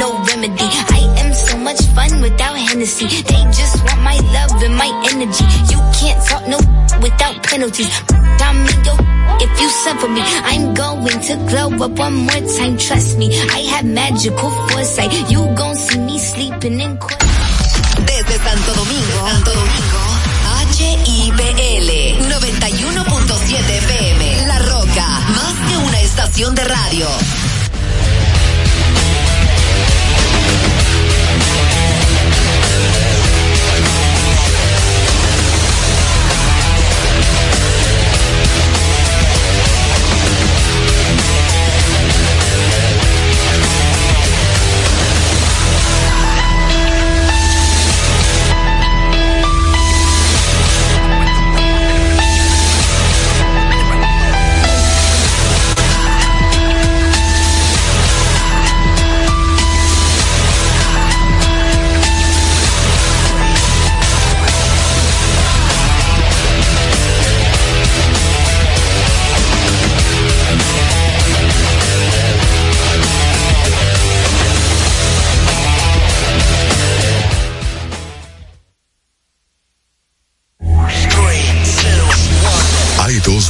no remedy. I am so much fun without Hennessy. They just want my love and my energy. You can't talk no without penalties. Yo, if you suffer me, I'm going to glow up one more time. Trust me, I have magical foresight. You gon' see me sleeping in court. Desde Santo Domingo, Santo Domingo, HIPL 91.7 FM, La Roca, más que una estación de radio.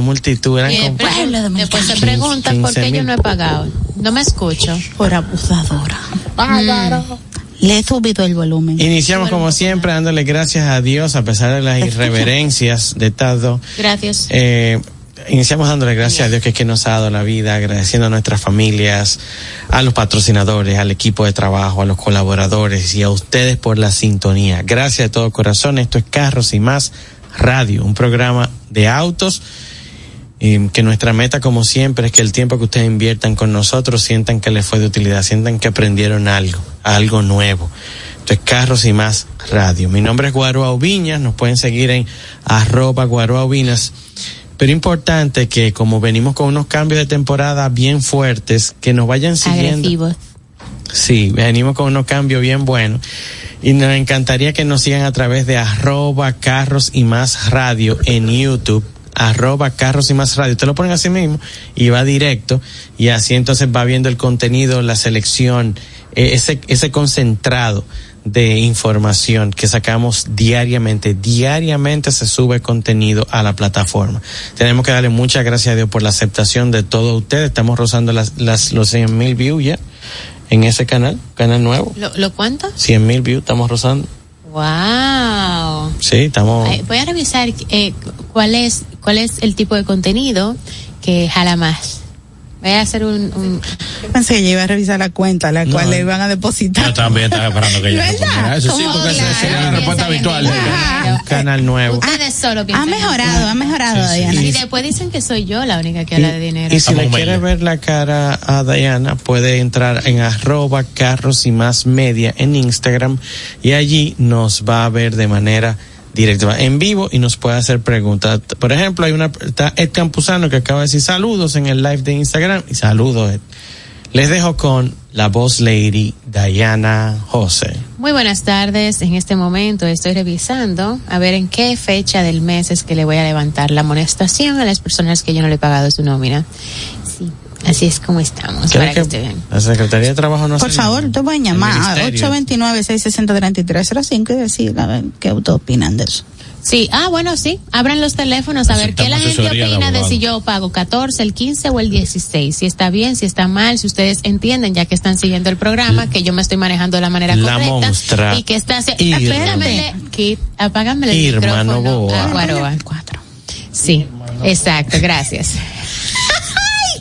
Multitud, eran de Después se preguntan por qué yo no he pagado. No me escucho. Por abusadora. Le he subido el volumen. Iniciamos como siempre dándole gracias a Dios a pesar de las irreverencias de todo. Gracias. Eh, iniciamos dándole gracias a Dios que, es que nos ha dado la vida, agradeciendo a nuestras familias, a los patrocinadores, al equipo de trabajo, a los colaboradores y a ustedes por la sintonía. Gracias de todo corazón. Esto es Carros y más Radio, un programa de autos. Y que nuestra meta, como siempre, es que el tiempo que ustedes inviertan con nosotros sientan que les fue de utilidad, sientan que aprendieron algo, algo nuevo. Esto es Carros y más Radio. Mi nombre es Guaroa Oviñas, nos pueden seguir en arroba Guaroa Ovinas pero importante que como venimos con unos cambios de temporada bien fuertes, que nos vayan siguiendo. Agresivos. Sí, venimos con unos cambios bien buenos. Y nos encantaría que nos sigan a través de arroba carros y más radio en YouTube arroba carros y más radio. Te lo ponen así mismo y va directo y así entonces va viendo el contenido, la selección, eh, ese, ese concentrado de información que sacamos diariamente. Diariamente se sube contenido a la plataforma. Tenemos que darle muchas gracias a Dios por la aceptación de todos ustedes. Estamos rozando las, las, los 100 mil views ya en ese canal, canal nuevo. ¿Lo, lo cuánto? 100 mil views, estamos rozando. Wow. Sí, estamos. voy a revisar eh, cuál es cuál es el tipo de contenido que jala más. Voy a hacer un, un... pensé que iba a revisar la cuenta, la cual le iban a depositar. Yo también estaba esperando que ella. Eso sí, porque esa sería la respuesta habitual. Un canal nuevo. Ustedes solo Ha mejorado, ha mejorado, Diana. Y después dicen que soy yo la única que habla de dinero. Y si le quiere ver la cara a Diana, puede entrar en arroba carros y más media en Instagram y allí nos va a ver de manera directa, en vivo y nos puede hacer preguntas. Por ejemplo, hay una, está Ed Campuzano que acaba de decir saludos en el live de Instagram y saludos Ed. Les dejo con la voz lady Diana José. Muy buenas tardes. En este momento estoy revisando a ver en qué fecha del mes es que le voy a levantar la amonestación a las personas que yo no le he pagado su nómina. Sí, así es como estamos. Para que, que bien. La Secretaría de Trabajo no Por favor, te voy a llamar a 829-660-3305 y decir a ver qué ustedes opinan de eso. Sí, ah, bueno, sí. Abran los teléfonos a ver qué la gente de opina de, si yo pago 14, el 15 o el 16. Si está bien, si está mal, si ustedes entienden, ya que están siguiendo el programa, que yo me estoy manejando de la manera La correcta. monstra. Y que está. Espérame, Kit, apágame el Irma micrófono. Novoa. a Guaroa. Sí, exacto, gracias.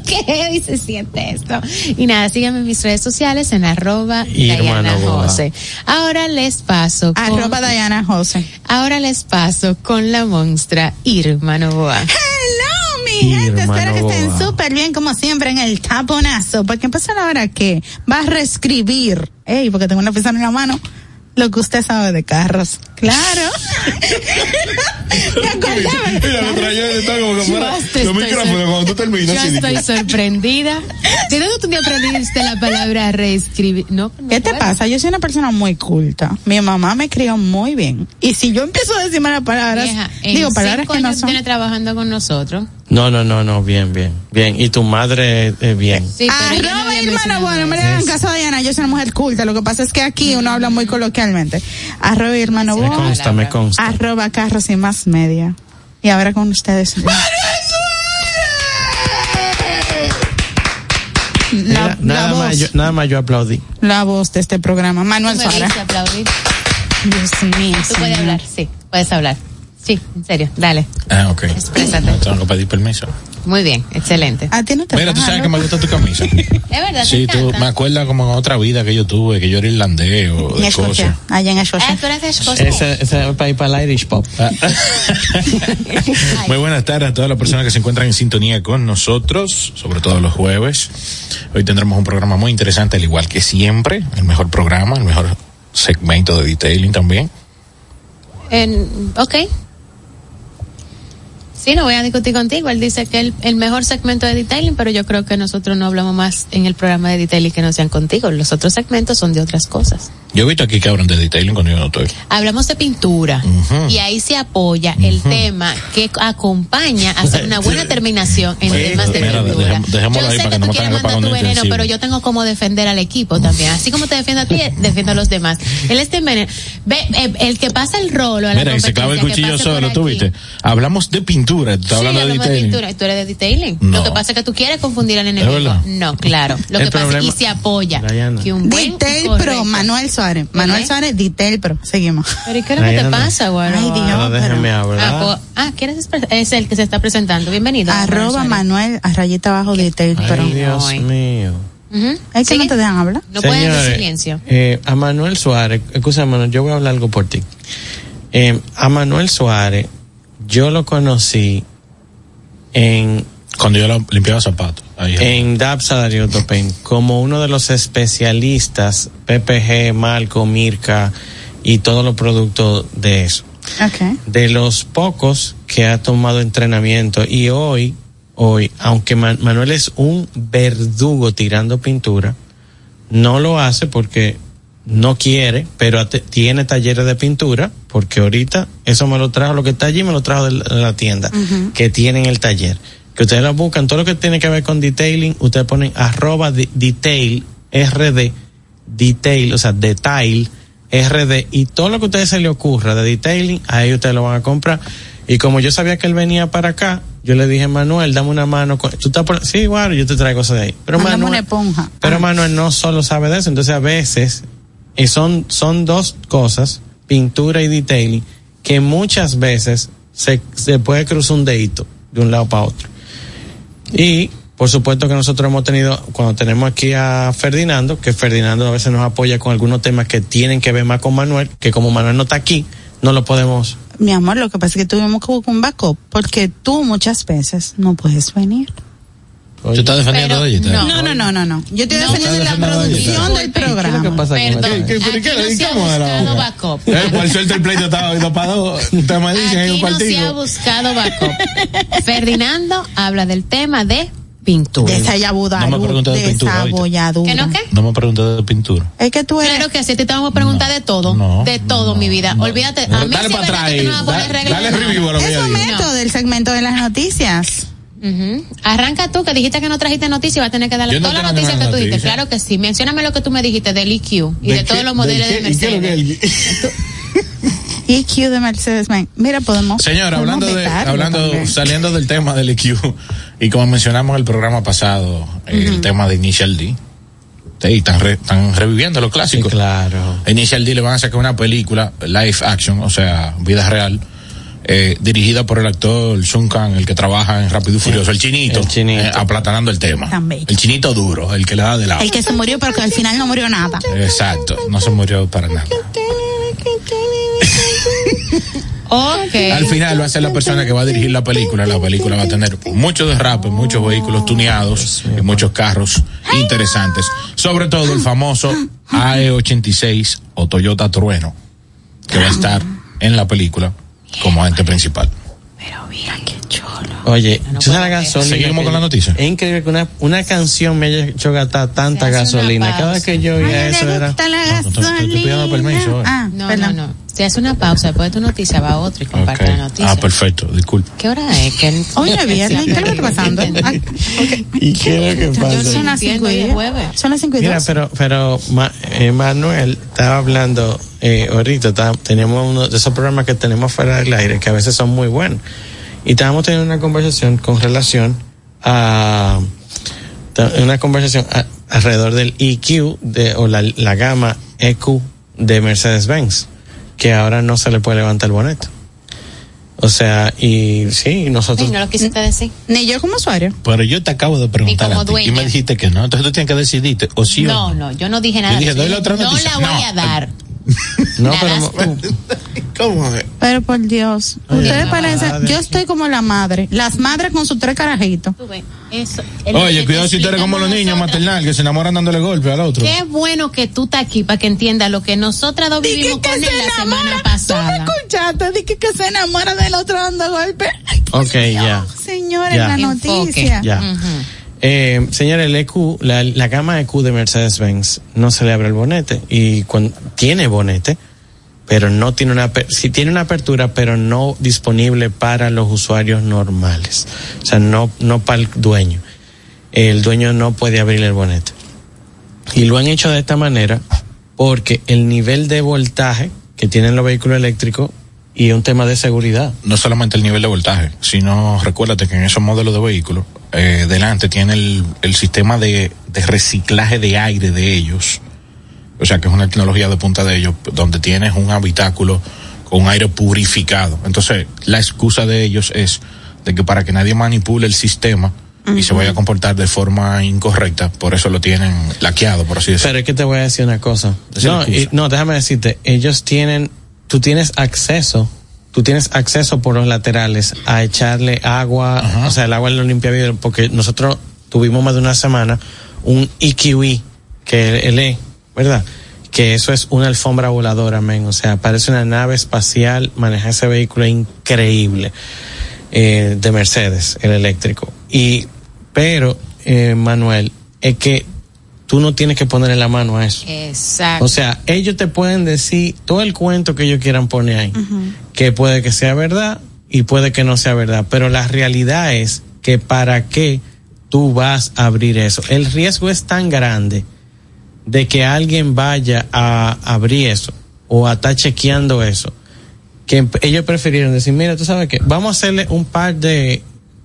Qué heavy se siente esto. Y nada, síganme en mis redes sociales en arroba Diana. José. Ahora les paso con, Arroba Diana José. ahora les paso con la monstra Irma Novoa. Hello, mi gente. Espero que estén súper bien, como siempre, en el taponazo. Porque empezó la hora que va a reescribir. Ey, porque tengo una persona en la mano. Lo que usted sabe de carros. Claro. Me acordaba. Mira, lo traía de tal como que fuera Yo hasta los estoy micrófonos sor- cuando tú terminas. Yo estoy sorprendida. ¿De dónde tú te aprendiste la palabra reescribir? No, no ¿Qué te puedo. pasa? Yo soy una persona muy culta. Mi mamá me crió muy bien. Y si yo empiezo a decirme las palabras, Vieja, digo palabras que no son. trabajando con nosotros. No, no, no, no, bien, bien, bien. Y tu madre, eh, bien. Sí, no Arroba hermano, bueno, no me le hagan caso a Diana, yo soy una mujer culta, lo que pasa es que aquí uno habla muy coloquialmente. Arroba hermano, Me bueno, consta, me consta. arroba carros y más media. Y ahora con ustedes. La, Mira, la nada, voz, más yo, nada más yo aplaudí. la voz de este programa, Manuel me Suárez. viste aplaudir. Dios mío. Tú puedes hablar, sí, puedes hablar. Sí, en serio, dale. Ah, ok. Exprésate. No tengo que pedir permiso. Muy bien, excelente. A ti no te Mira, tú sabes que me gusta tu camisa. Es verdad, Sí, tú me acuerdas como en otra vida que yo tuve, que yo era irlandés o de cosas. allá en Ah, Escocia. tú eres de Escocia. Ese, ese es para ir para el Irish Pop. Ah. Muy buenas tardes a todas las personas que se encuentran en sintonía con nosotros, sobre todo los jueves. Hoy tendremos un programa muy interesante, al igual que siempre, el mejor programa, el mejor segmento de detailing también. En, ok. Sí, no voy a discutir contigo. Él dice que el, el mejor segmento de detailing, pero yo creo que nosotros no hablamos más en el programa de detailing que no sean contigo. Los otros segmentos son de otras cosas. Yo he visto aquí que hablan de detailing cuando yo no estoy. Hablamos de pintura y ahí se apoya el tema que acompaña a hacer una buena terminación en Sí, temas de mira, pintura. dejemos- yo ahí sé para que que no tú quieres mandar tu veneno, intensivo. pero yo tengo como defender al equipo también. Así como te defiendo a ti, defiendo a los demás. Él está en veneno. Ve, eh, el que pasa el rolo a la Mira, y se clava el cuchillo solo, ¿tú viste? Hablamos de pintura, tú estás Sí, hablando de hablamos de detailing. pintura. ¿Tú eres de detailing? No. Lo que pasa es que tú quieres confundir al enemigo. No, claro. Lo El que pasa es que se apoya. Diana. Que un buen y Detail. Pro, Manuel Suárez. Manuel ¿Eh? Suárez, Detail Pro. Seguimos. Pero ¿y qué es lo que te pasa, güero? Ay, Dios. Pero déjame Ah, hablar. pues, ah, ¿quieres expre- es el que se está presentando. Bienvenido. Arroba Manuel a rayita abajo, Detail Pro. Ay, Dios mío. Suárez. Ujú. Es que no te dejan hablar. No pueden de silencio. eh, a Manuel Suárez, escúchame, Manuel, yo voy a hablar algo por ti. Eh, a Manuel Suárez, yo lo conocí en, Cuando yo limpiaba zapatos. En Dapsa Darío Topen como uno de los especialistas PPG, Malco, Mirka y todos los productos de eso. Ok. de los pocos que ha tomado entrenamiento y hoy, hoy, aunque Man- Manuel es un verdugo tirando pintura, no lo hace porque no quiere, pero tiene talleres de pintura, porque ahorita eso me lo trajo, lo que está allí me lo trajo de la, de la tienda, que tienen el taller. Que ustedes lo buscan, todo lo que tiene que ver con detailing, ustedes ponen arroba de- detail, RD, detail, o sea, detail, RD, y todo lo que a ustedes se le ocurra de detailing, ahí ustedes lo van a comprar. Y como yo sabía que él venía para acá, yo le dije, Manuel, dame una mano. con- ¿Tú estás por... Sí, bueno, yo te traigo cosas de ahí. Pero Manuel, una esponja. pero Ah. Manuel no solo sabe de eso, entonces a veces y son, son dos cosas, pintura y detailing, que muchas veces se, se puede cruzar un dedito de un lado para otro. Y por supuesto que nosotros hemos tenido, cuando tenemos aquí a Ferdinando, que Ferdinando a veces nos apoya con algunos temas que tienen que ver más con Manuel, que como Manuel no está aquí, no lo podemos. Mi amor, lo que pasa es que tuvimos que buscar un backup porque tú muchas veces no puedes venir. ¿Tú estás defendiendo Pero de ella? no. No, no, no, no, no. Yo estoy No. defendiendo la producción del ¿Qué programa. pasa con Perdón? ¿Qué- qué- qué- no era? buscado backup. Eh, por suerte el pleito estaba dos. Ustedes me dicen en un Aquí no se ha partido. buscado backup. Ferdinando habla del tema de pintura. Desayabudaru, No me preguntes de pintura, desabolladura. ¿Que no qué? No me de pintura. Es que tú eres... Claro que sí, te vamos a preguntar de todo, no, de todo, no, mi vida. no. Olvídate, a mí Dale sí para atrás a dale nada. review a lo que Es ella dijo. momento del segmento de las noticias. Ujú. Arranca tú, que dijiste que no trajiste noticias, vas a tener que darle no todas las noticias que tú dijiste. Claro que sí. Mencióname lo que tú me dijiste del EQ y de, qué- todos los modelos de, qué- y qué es lo que Mercedes. de Mercedes-Benz. Mira, podemos. Señora, podemos hablando de, hablando, también. saliendo del tema del EQ, y como mencionamos en el programa pasado, el tema de Initial D, sí, están, re- están reviviendo los Sí, clásicos. claro. Initial D le van a sacar una película, live action, o sea, vida real, eh, dirigida por el actor Sun Kang, el que trabaja en Rápido y Furioso, el chinito, El chinito. eh, aplatanando el tema. El chinito duro, el que le da de lado. El que se murió, pero que al final no murió nada. Exacto, no se murió para nada. Al final va a ser la persona que va a dirigir la película. La película va a tener mucho derrape, muchos vehículos tuneados y muchos carros interesantes. Sobre todo el famoso AE86 o Toyota Trueno, que va a estar en la película como agente principal. Pero mira qué chulo. Oye, No ¿tú sabes la puedo creer. gasolina? Seguimos con la noticia. Es increíble que una, una canción me haya hecho gastar tanta gasolina. Cada vez que yo Ay, oía le eso era. la No, te- te- te estoy pidiendo permiso, eh. Ah, No, no, no. Se hace una pausa, después de tu noticia va otro y comparte Ok. la noticia. Ah, perfecto, disculpe. ¿Qué hora es? ¿Qué- Oye, viernes, ¿qué le está pasando? Ah, ok. ¿Y qué es lo que pasa? Son las cinco entiendo, y jueves. Son las cinco y Mira, pero, pero Ma- eh, Manuel estaba hablando eh, ahorita, está- tenemos uno de esos programas que tenemos fuera del aire que a veces son muy buenos. Y estábamos teniendo una conversación con relación a una conversación a- alrededor del EQ de, o la, la gama EQ de Mercedes-Benz, que ahora no se le puede levantar el bonete. O sea, y sí, nosotros... Ay, no lo quisiste decir. Ni yo como usuario. Pero yo te acabo de preguntar como a ti y me dijiste que no. Entonces tú tienes que decidirte o sí o No, no. no, yo no dije nada. dije, de eso. doy la otra no noticia. la voy No. a dar. No, la pero... ¿Cómo es? Pero por Dios, ustedes la parecen, yo estoy como la madre, las madres con sus tres carajitos. Eso, Oye, que cuidado si tú eres como los niños nosotras. maternal que se enamoran dándole golpe al otro. Qué bueno que tú estás aquí para que entiendas lo que nosotras dos vivimos con él la semana pasada. ¿Tú me escuchaste? Dije que se enamora del otro dando golpe. Ok, ya. Señores, Ya. la Enfoque. noticia. Ya. Ujú. Eh, señores, el EQ, la, la gama EQ de Mercedes-Benz no se le abre el bonete y cuando, tiene bonete, pero no tiene una, sí tiene una apertura, pero no disponible para los usuarios normales. O sea, no, no para el dueño. El dueño no puede abrir el bonete. Y lo han hecho de esta manera porque el nivel de voltaje que tienen los vehículos eléctricos y un tema de seguridad. no solamente el nivel de voltaje, sino recuérdate que en esos modelos de vehículos, eh, delante tiene el, el sistema de, de reciclaje de aire de ellos. O sea que es una tecnología de punta de ellos, donde tienes un habitáculo con aire purificado. Entonces, la excusa de ellos es de que para que nadie manipule el sistema y se vaya a comportar de forma incorrecta, por eso lo tienen laqueado, por así decirlo. Pero es que te voy a decir una cosa. No, y- no, déjame decirte, ellos tienen, tú tienes acceso, tú tienes acceso por los laterales a echarle agua, Ajá. o sea, el agua lo limpia vidrio, porque nosotros tuvimos más de una semana un EQE, que el E, ¿verdad? Que eso es una alfombra voladora, men, o sea, parece una nave espacial, manejar ese vehículo es increíble, eh, de Mercedes, el eléctrico. Y, pero, eh, Manuel, es que tú no tienes que ponerle la mano a eso. Exacto. O sea, ellos te pueden decir todo el cuento que ellos quieran poner ahí, que puede que sea verdad y puede que no sea verdad, pero la realidad es que para qué tú vas a abrir eso. El riesgo es tan grande de que alguien vaya a abrir eso o a estar chequeando eso, que ellos prefirieron decir, mira, tú sabes que vamos a hacerle un par de,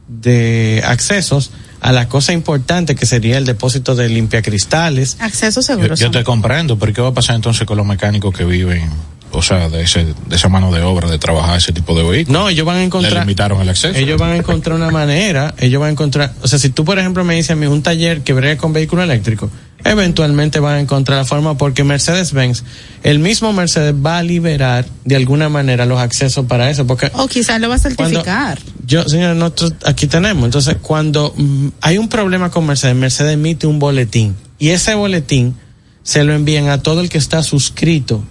de accesos a la cosa importante que sería el depósito de limpiacristales, Acceso Yo, seguro. yo te comprendo, pero ¿qué va a pasar entonces con los mecánicos que viven, o sea, de, ese, de esa mano de obra de trabajar ese tipo de vehículos? No, ellos van a Le encontrar. limitaron el acceso. Ellos van a encontrar una manera, ellos van a encontrar, o sea, si tú por ejemplo me dices a mí un taller que brega con vehículo eléctrico, eventualmente van a encontrar la forma porque Mercedes-Benz, el mismo Mercedes va a liberar de alguna manera los accesos para eso, porque O quizás lo va a certificar. yo, señor, nosotros aquí tenemos, entonces cuando mm, hay un problema con Mercedes, Mercedes emite un boletín y ese boletín se lo envían a todo el que está suscrito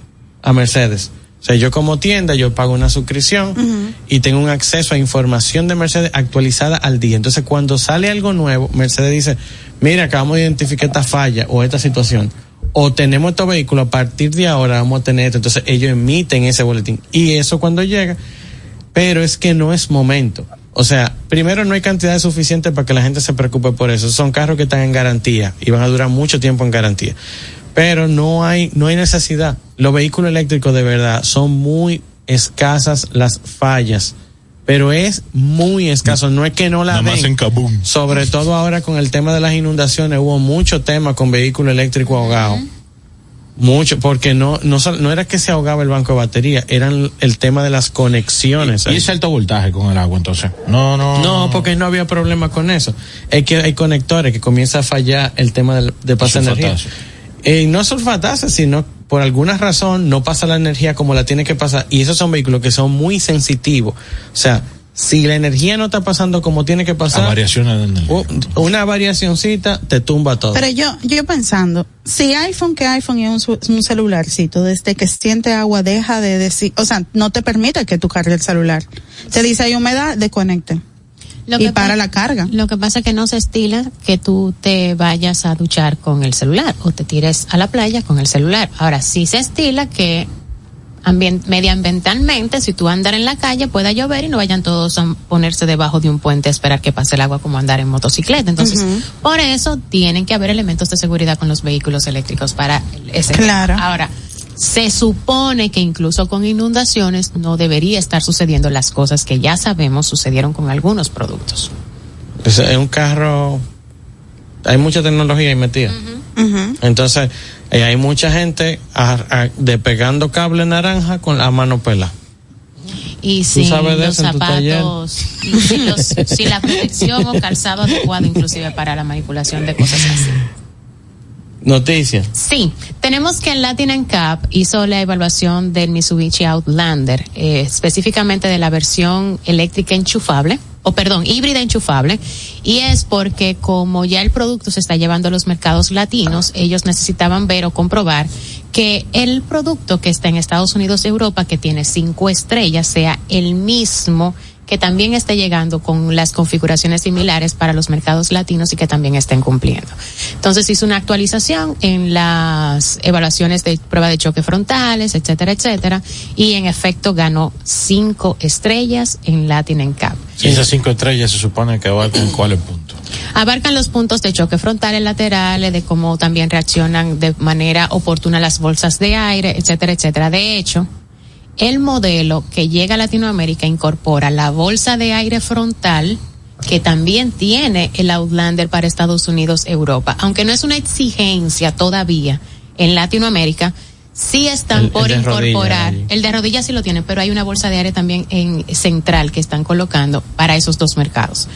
a Mercedes. O sea, yo como tienda, yo pago una suscripción y tengo un acceso a información de Mercedes actualizada al día. Entonces, cuando sale algo nuevo, Mercedes dice, mira, acabamos de identificar esta falla o esta situación. O tenemos estos vehículos, a partir de ahora vamos a tener esto. Entonces, ellos emiten ese boletín. Y eso cuando llega, pero es que no es momento. O sea, primero no hay cantidad suficiente para que la gente se preocupe por eso. Son carros que están en garantía y van a durar mucho tiempo en garantía. Pero no hay, no hay necesidad. Los vehículos eléctricos de verdad son muy escasas las fallas, pero es muy escaso. No es que no la Nada más en Kabum. Sobre todo ahora con el tema de las inundaciones, hubo mucho tema con vehículo eléctrico ahogado. Mucho, porque no, no, no era que se ahogaba el banco de batería, eran el tema de las conexiones. Y ese alto voltaje con el agua, entonces. No, no. No, porque no había problema con eso. Es que hay conectores que comienza a fallar el tema del, de pase de energía. Eh, no sulfatasa, sino por alguna razón no pasa la energía como la tiene que pasar. Y esos son vehículos que son muy sensitivos. O sea, si la energía no está pasando como tiene que pasar, variaciones de energía. u- una variacioncita te tumba todo. Pero yo, yo pensando, si iPhone que iPhone es un celularcito, desde que siente agua deja de decir, o sea, no te permite que tú cargues el celular. Te dice hay humedad, desconecte. Lo y que para pa- la carga. Lo que pasa es que no se estila que tú te vayas a duchar con el celular o te tires a la playa con el celular. Ahora sí se estila que ambien- medioambientalmente, si tú andar en la calle, pueda llover y no vayan todos a ponerse debajo de un puente a esperar que pase el agua como andar en motocicleta. Entonces, por eso tienen que haber elementos de seguridad con los vehículos eléctricos para ese. Claro. Ahora, se supone que incluso con inundaciones no debería estar sucediendo las cosas que ya sabemos sucedieron con algunos productos. Es, es un carro, hay mucha tecnología ahí metida. Entonces, eh, hay mucha gente a- a- despegando cable naranja con la mano pela. Y de los zapatos, y sin, los- sin la protección o calzado adecuado inclusive para la manipulación de cosas así. Noticias. Sí, tenemos que el Latin Cup hizo la evaluación del Mitsubishi Outlander, eh, específicamente de la versión eléctrica enchufable, o perdón, híbrida enchufable, y es porque como ya el producto se está llevando a los mercados latinos, ellos necesitaban ver o comprobar que el producto que está en Estados Unidos y Europa, que tiene cinco estrellas, sea el mismo que también esté llegando con las configuraciones similares para los mercados latinos y que también estén cumpliendo. Entonces hizo una actualización en las evaluaciones de prueba de choque frontales, etcétera, etcétera, y en efecto ganó cinco estrellas en Latin NCAP. Y esas cinco estrellas se supone que abarcan cuál es el punto. Abarcan los puntos de choque frontales, laterales, de cómo también reaccionan de manera oportuna las bolsas de aire, etcétera, etcétera. De hecho, el modelo que llega a Latinoamérica incorpora la bolsa de aire frontal que también tiene el Outlander para Estados Unidos, Europa. Aunque no es una exigencia todavía en Latinoamérica, sí están El- por el de rodilla, incorporar. el de rodillas sí lo tienen, pero hay una bolsa de aire también en central que están colocando para esos dos mercados.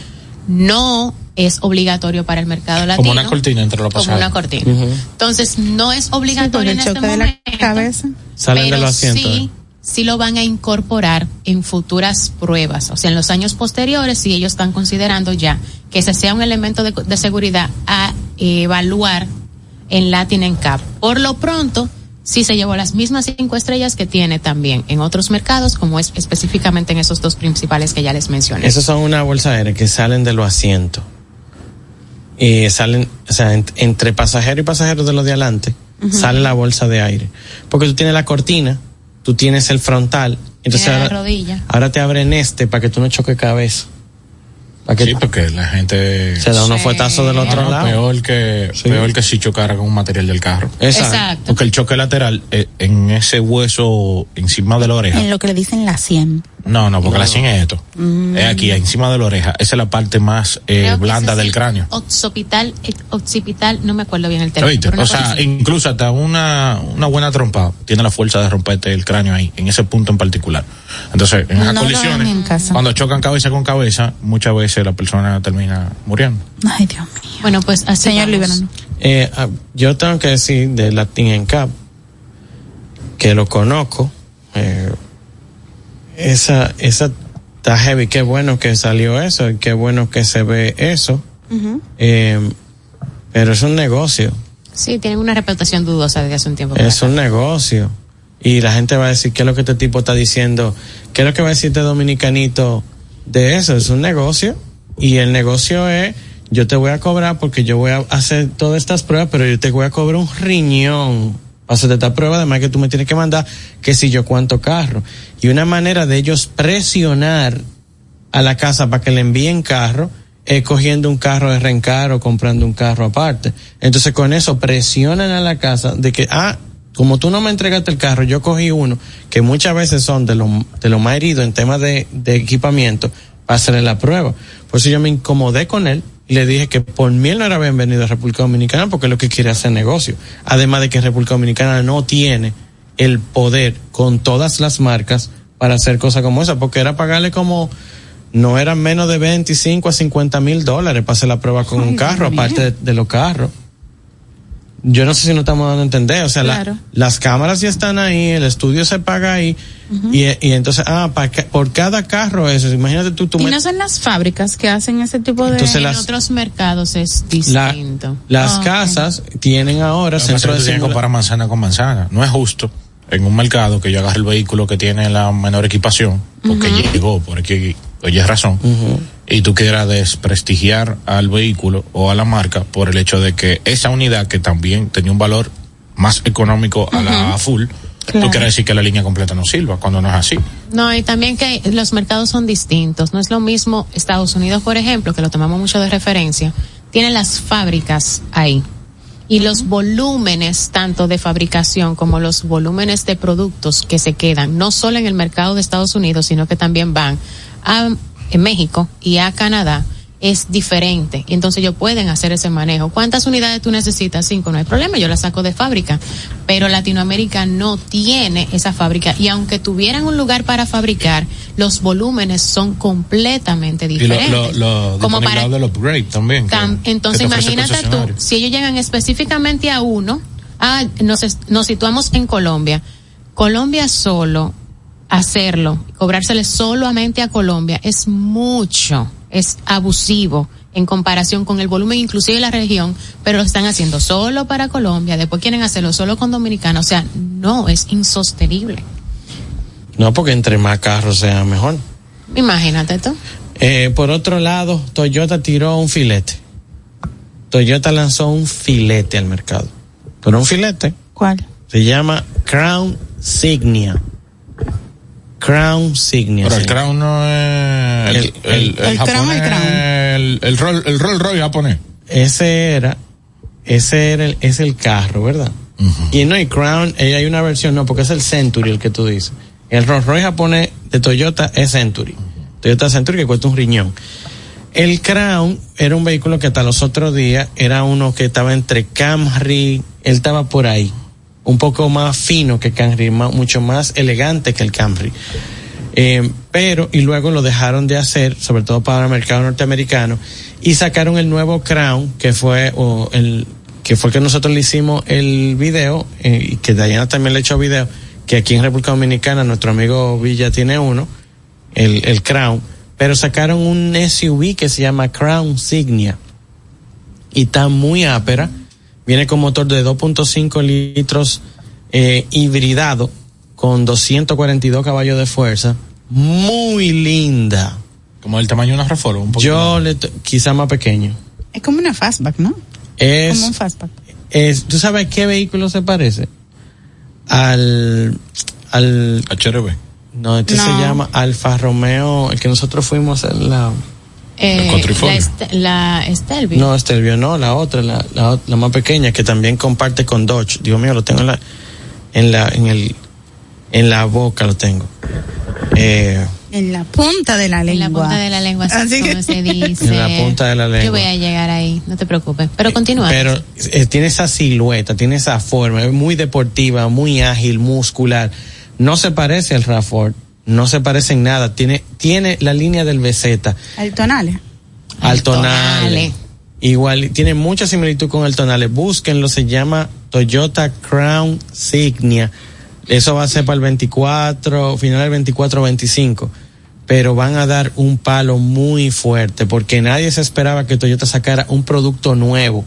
No es obligatorio para el mercado latino. Como una cortina entre los Como pasajeros. una cortina. Entonces, no es Sí, obligatorio el en este choque de la momento. cabeza. Salen de pero los asientos. Sí, sí lo van a incorporar en futuras pruebas. O sea, en los años posteriores, si ellos están considerando ya que ese sea un elemento de, de seguridad a evaluar en Latin NCAP. Por lo pronto, sí se llevó las mismas cinco estrellas que tiene también en otros mercados, como es específicamente en esos dos principales que ya les mencioné. Esos son una bolsa aérea que salen de los asientos. Y salen, o sea, ent- entre pasajero y pasajero de los de adelante, sale la bolsa de aire. Porque tú tienes la cortina, tú tienes el frontal, entonces ahora, rodilla. ahora te abren este para que tú no choques cabeza. Para que Sí, porque la gente. se da unos Sí. fuetazos del otro no, lado. peor que Sí. peor que si chocara con un material del carro. Exacto. Exacto. Porque el choque lateral eh, en ese hueso encima de la oreja. En lo que le dicen la 100. No, no, porque la 100 es esto. Es aquí, encima de la oreja. Esa es la parte más eh, blanda del cráneo. Occipital, occipital, no me acuerdo bien el término. O sea, así. incluso hasta una, una buena trompa tiene la fuerza de romperte el cráneo ahí, en ese punto en particular. Entonces, en esas No colisiones, en cuando chocan cabeza con cabeza, muchas veces la persona termina muriendo. Ay, Dios mío. Bueno, pues así Señor. Líbano. Eh, ah, yo tengo que decir de Latin en Cap que lo conozco. eh, esa, esa está heavy. Qué bueno que salió eso y qué bueno que se ve eso. Eh, pero es un negocio. Sí, tienen una reputación dudosa desde hace un tiempo. Es un negocio. Y la gente va a decir, ¿qué es lo que este tipo está diciendo? ¿Qué es lo que va a decir este dominicanito de eso? Es un negocio. Y el negocio es, yo te voy a cobrar porque yo voy a hacer todas estas pruebas, pero yo te voy a cobrar un riñón hacerte esta prueba, además que tú me tienes que mandar que si yo cuánto carro. Y una manera de ellos presionar a la casa para que le envíen carro es cogiendo un carro de rencar o comprando un carro aparte. Entonces con eso presionan a la casa de que, ah, como tú no me entregaste el carro, yo cogí uno que muchas veces son de los de lo más heridos en temas de, de equipamiento para hacerle la prueba. Por eso yo me incomodé con él le dije que por mí él no era bienvenido a República Dominicana porque es lo que quiere hacer negocio. Además de que República Dominicana no tiene el poder con todas las marcas para hacer cosas como esa, porque era pagarle como no eran menos de 25 a 50 mil dólares para hacer la prueba con Ay, un carro, aparte de, de los carros. Yo no sé si nos estamos dando a entender, o sea, la- las cámaras ya están ahí, el estudio se paga ahí, y, y entonces, ah, pa por cada carro eso, imagínate tú, tú Y met- no son las fábricas que hacen ese tipo de... Entonces, En las- otros mercados es la- distinto. las Ah, casas tienen ahora es centro de que comparar manzana con manzana. No es justo en un mercado que yo agarre el vehículo que tiene la menor equipación, porque llegó por aquí, oye razón, y tú quieras desprestigiar al vehículo o a la marca por el hecho de que esa unidad que también tenía un valor más económico a la full, Claro. tú quieres decir que la línea completa no sirva, cuando no es así. No, y también que los mercados son distintos. No es lo mismo Estados Unidos, por ejemplo, que lo tomamos mucho de referencia, tiene las fábricas ahí. Y los volúmenes, tanto de fabricación como los volúmenes de productos que se quedan, no solo en el mercado de Estados Unidos, sino que también van a en México y a Canadá, es diferente. Entonces ellos pueden hacer ese manejo. ¿Cuántas unidades tú necesitas? Cinco, no hay problema, yo las saco de fábrica. Pero Latinoamérica no tiene esa fábrica. Y aunque tuvieran un lugar para fabricar, los volúmenes son completamente Y lo, diferentes. lo, lo Como para del upgrade también. que- Tam- que entonces imagínate tú, si ellos llegan específicamente a uno, ah, nos, nos situamos en Colombia. Colombia solo, hacerlo, cobrársele solamente a Colombia es mucho, es abusivo en comparación con el volumen inclusive de la región, pero lo están haciendo solo para Colombia, después quieren hacerlo solo con Dominicana, o sea, no, es insostenible. No, porque entre más carros sea mejor. Imagínate tú. Eh, por otro lado, Toyota tiró un filete. Toyota lanzó un filete al mercado. Pero un filete ¿Cuál? se llama Crown Signia. Crown Signia. Pero el. Crown no es el, El- el, el, el Crown, japonés, el Crown. el, el, Roll- el Rolls Royce japonés. Ese era, ese era el, es el carro, ¿verdad? Y no, y Crown, eh, hay una versión, no, porque es el Century el que tú dices. El Rolls Royce japonés de Toyota es Century. Toyota Century que cuesta un riñón. El Crown era un vehículo que hasta los otros días era uno que estaba entre Camry, él estaba por ahí, un poco más fino que Camry, mucho más elegante que el Camry. Eh, pero, y luego lo dejaron de hacer, sobre todo para el mercado norteamericano, y sacaron el nuevo Crown, que fue el que fue el que nosotros le hicimos el video, eh, y que Dayana también le echó video, que aquí en República Dominicana nuestro amigo Villa tiene uno, el, el Crown, pero sacaron un SUV que se llama Crown Signia, y está muy ápera, viene con motor de 2.5 litros eh, hibridado, con 242 caballos de fuerza, muy linda. Como el tamaño de una reforma. Un poquito Yo más. le t- quizá más pequeño. Es como una fastback, ¿no? Es, Como un fastback. es, ¿tú sabes qué vehículo se parece? Al, al, HRB. no, este No. se llama Alfa Romeo, el que nosotros fuimos a la, Eh, la, este- la Stelvio. no, Stelvio, no, la otra, la, la, la más pequeña, que también comparte con Dodge. Dios mío, lo tengo en la, en la, en el, en la boca lo tengo. Eh, En la punta de la En lengua. la punta de la lengua, así Así como que- se dice. En la punta de la lengua. Yo voy a llegar ahí, no te preocupes. Pero continúa. Pero eh, tiene esa silueta, tiene esa forma, es muy deportiva, muy ágil, muscular. No se parece al Rafford, no se parece en nada. Tiene, tiene la línea del BZ, Altonales. Altonale. Altonale. Igual, tiene mucha similitud con Altonale. Búsquenlo, se llama Toyota Crown Signia. Eso va a ser para el 24, final del 24-25. Pero van a dar un palo muy fuerte porque nadie se esperaba que Toyota sacara un producto nuevo.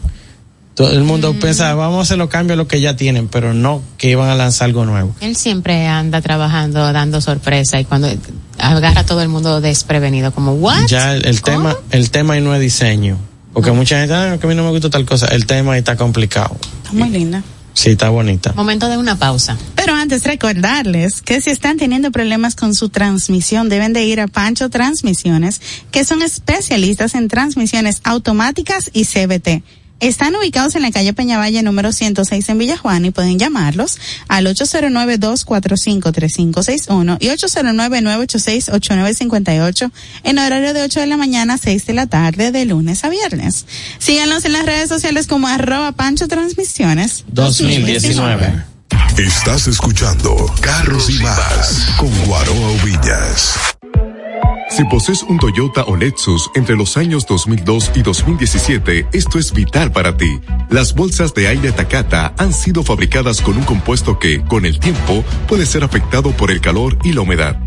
Todo el mundo pensaba, vamos a hacer los cambios a lo que ya tienen, pero no que iban a lanzar algo nuevo. Él siempre anda trabajando, dando sorpresa y cuando agarra a todo el mundo desprevenido, como, ¿what? Ya el, tema, el tema ahí no es diseño. Porque mucha gente, ah, que a mí no me gusta tal cosa. El tema ahí está complicado. Está muy linda. Sí, está bonita. Momento de una pausa. Pero antes recordarles que si están teniendo problemas con su transmisión, deben de ir a Pancho Transmisiones, que son especialistas en transmisiones automáticas y CBT. Están ubicados en la calle Peñavalle número 106 en Villa Juana y pueden llamarlos al 809-245-3561 y 809-986-8958 en horario de 8 de la mañana a 6 de la tarde de lunes a viernes. Síganos en las redes sociales como arroba Pancho Transmisiones 2019. Estás escuchando Carros y más con Guaroa Villas. Si posees un Toyota o Lexus entre los años 2002 y 2017, esto es vital para ti. Las bolsas de aire Takata han sido fabricadas con un compuesto que, con el tiempo, puede ser afectado por el calor y la humedad.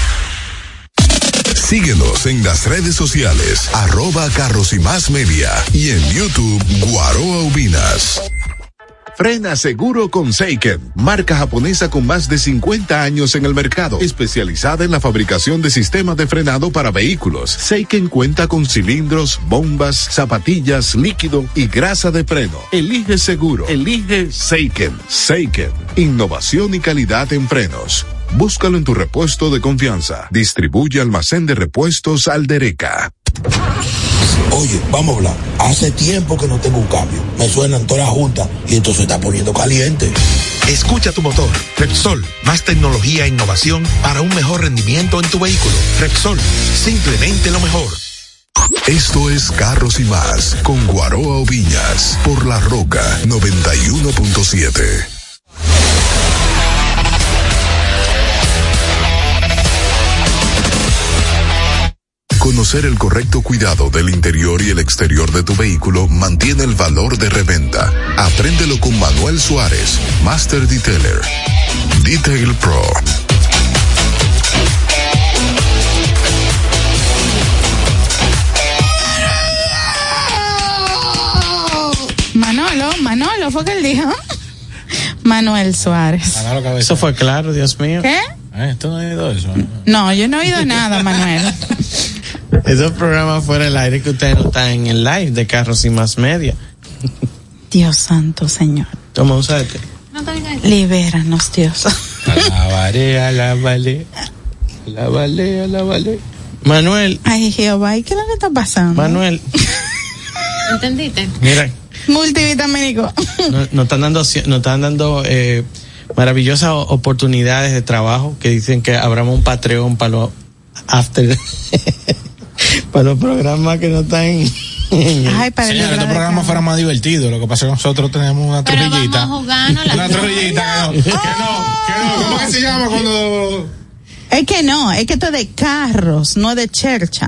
Síguenos en las redes sociales, arroba carros y más media y en YouTube Guaroa Ubinas. Frena seguro con Seiken, marca japonesa con más de 50 años en el mercado, especializada en la fabricación de sistemas de frenado para vehículos. Seiken cuenta con cilindros, bombas, zapatillas, líquido y grasa de freno. Elige seguro, elige Seiken. Seiken, innovación y calidad en frenos. Búscalo en tu repuesto de confianza. Distribuye almacén de repuestos Aldereca. Oye, vamos a hablar. Hace tiempo que no tengo un cambio. Me suenan todas las juntas y esto se está poniendo caliente. Escucha tu motor. Repsol, más tecnología e innovación para un mejor rendimiento en tu vehículo. Repsol, simplemente lo mejor. Esto es Carros y más con Guaroa Oviñas por La Roca 91.7. Conocer el correcto cuidado del interior y el exterior de tu vehículo mantiene el valor de reventa. Apréndelo con Manuel Suárez, Master Detailer. Detail Pro. Manolo, Manolo, fue que él dijo. Manuel Suárez. Eso fue claro, Dios mío. ¿Qué? Eh, ¿Tú no has oído eso? No, yo no he oído nada, Manuel. Esos programas fuera del aire que ustedes no están en el live de Carros y Más Media. Dios santo, Señor. Toma, usate. Libéranos, Dios. Alabaré, alabaré. Alabaré, alabaré. Manuel. Ay, Jehová, ¿y qué es lo que está pasando? Manuel. ¿Entendiste? Mira, Multivitamínico. nos, están dando, nos están dando eh, maravillosas oportunidades de trabajo que dicen que abramos un Patreon para los after, para los programas que no están. Ay, para el Señor, este programa fuera más divertido. Lo que pasa es que nosotros tenemos una Pero trujillita. Una trujillita. Que no, que no, que no. ¿Cómo que se llama cuando.? Es que no, es que esto es de carros, no de chercha.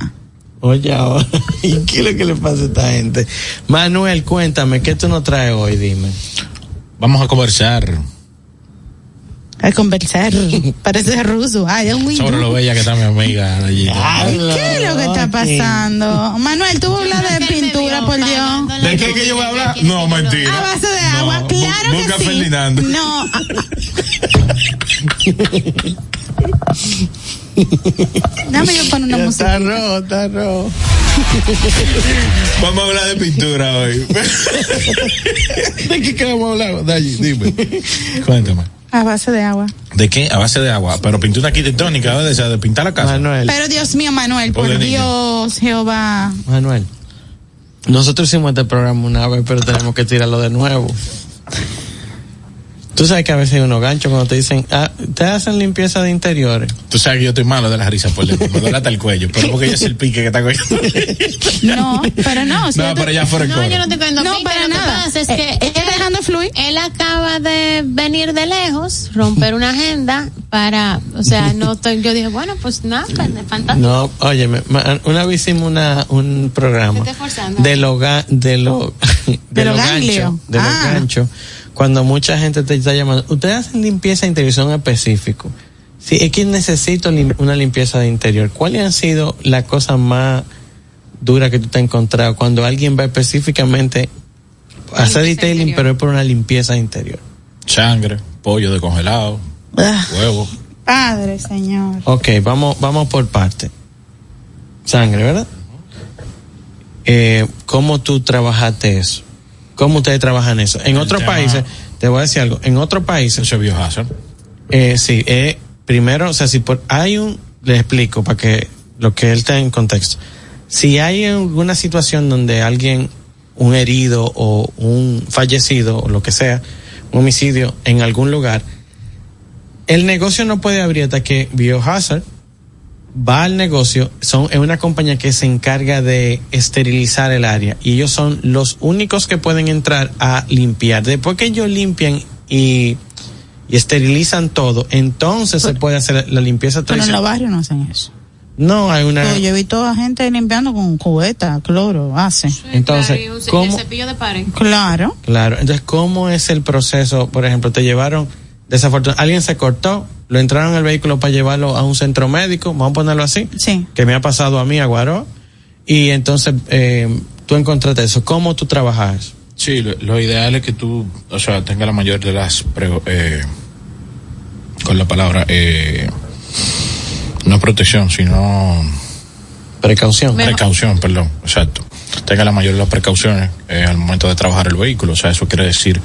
Oye, ahora, ¿y qué es lo que le pasa a esta gente? Manuel, cuéntame, ¿qué tú nos traes hoy? Dime. Vamos a conversar A conversar. Parece ruso. Ay, es muy sobre lo bella que está mi amiga. Nayita. ¿Qué es lo que está pasando? Manuel, tú hablas de pintura, por Dios. ¿De qué que yo voy a hablar? No, mentira. A base de No, agua, bu- claro busca que sí. Ferdinando. No. Dame yo poner una Ya música. Está rojo, está rojo. Vamos a hablar de pintura hoy. ¿De qué que vamos a hablar? De allí, dime. Cuéntame. A base de agua. ¿De qué? A base de agua. Pero pintura arquitectónica, ¿verdad? O sea, de pintar la casa. Manuel. Pero Dios mío, Manuel, por. Dios, Jehová. Manuel. Nosotros hicimos este programa una vez, pero tenemos que tirarlo de nuevo. Tú sabes que a veces hay unos ganchos cuando te dicen, ah, te hacen limpieza de interiores. Tú sabes que yo estoy malo de las risas por dentro, me duele hasta el cuello, pero porque yo es el pique que está cogiendo. No, pero no. si No, pero ya fuera el No, coro. yo no te cuento. No, pica, para lo que nada. pasa es Eh, que eh, él, dejando fluir. él acaba de venir de lejos, romper una agenda para, o sea, no estoy, yo dije, bueno, pues nada, pues, fantástico. No, oye, una vez hicimos una, un programa Te estoy forzando. de lo, ga- de lo, de, De lo los ganchos, de los Ah. ganchos, cuando mucha gente te está llamando, ustedes hacen limpieza de interior, son específicos. Si es que necesito lim- una limpieza de interior, ¿cuáles han sido las cosas más duras que tú te has encontrado cuando alguien va específicamente a hacer detailing, interior. pero es por una limpieza de interior? Sangre, pollo de congelado, Ah, huevo. Padre, señor. Ok, vamos, vamos por parte. Sangre, ¿verdad? Eh, ¿Cómo tú trabajaste eso? ¿Cómo ustedes trabajan eso? En otros tema- países, te voy a decir algo, en otros países, Eso es biohazard. eh, sí, eh, primero, o sea, si por, hay un, le explico para que lo que él está en contexto. Si hay alguna situación donde alguien, un herido o un fallecido o lo que sea, un homicidio en algún lugar, el negocio no puede abrir hasta que Biohazard va al negocio, son, es una compañía que se encarga de esterilizar el área y ellos son los únicos que pueden entrar a limpiar. Después que ellos limpian y, y esterilizan todo, entonces se puede hacer la limpieza Pero en los tradicional. barrios no hacen eso. No, hay una... Yo he visto a gente limpiando con cubeta, cloro, hace. Entonces, Claro, y ¿cómo? el cepillo de pared. Claro. Claro, entonces, ¿cómo es el proceso? Por ejemplo, te llevaron, desafortunadamente, alguien se cortó, lo entraron al vehículo para llevarlo a un centro médico, vamos a ponerlo así, Sí. que me ha pasado a mí, a Guaró, y entonces eh, tú encontraste eso. ¿Cómo tú trabajas? Sí, lo, lo ideal es que tú, o sea, tengas la mayor de las, pre- eh, con la palabra, eh, no protección, sino Precaución. Precaución, perdón, exacto. Tenga la mayor de las precauciones eh, al momento de trabajar el vehículo, o sea, eso quiere decir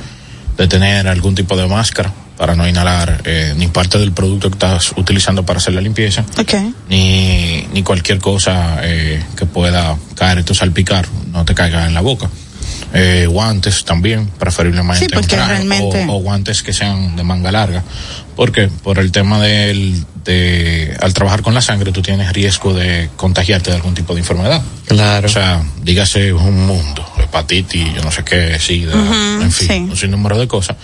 de tener algún tipo de máscara para no inhalar eh, ni parte del producto que estás utilizando para hacer la limpieza, Ok. ni, ni cualquier cosa eh, que pueda caer o salpicar, no te caiga en la boca. Eh, guantes también, preferiblemente Sí, porque en traje, realmente- o, o guantes que sean de manga larga. porque Por el tema del, de, al trabajar con la sangre, tú tienes riesgo de contagiarte de algún tipo de enfermedad. Claro. O sea, dígase un mundo, hepatitis, yo no sé qué, sida, en fin, sí. un sinnúmero de cosas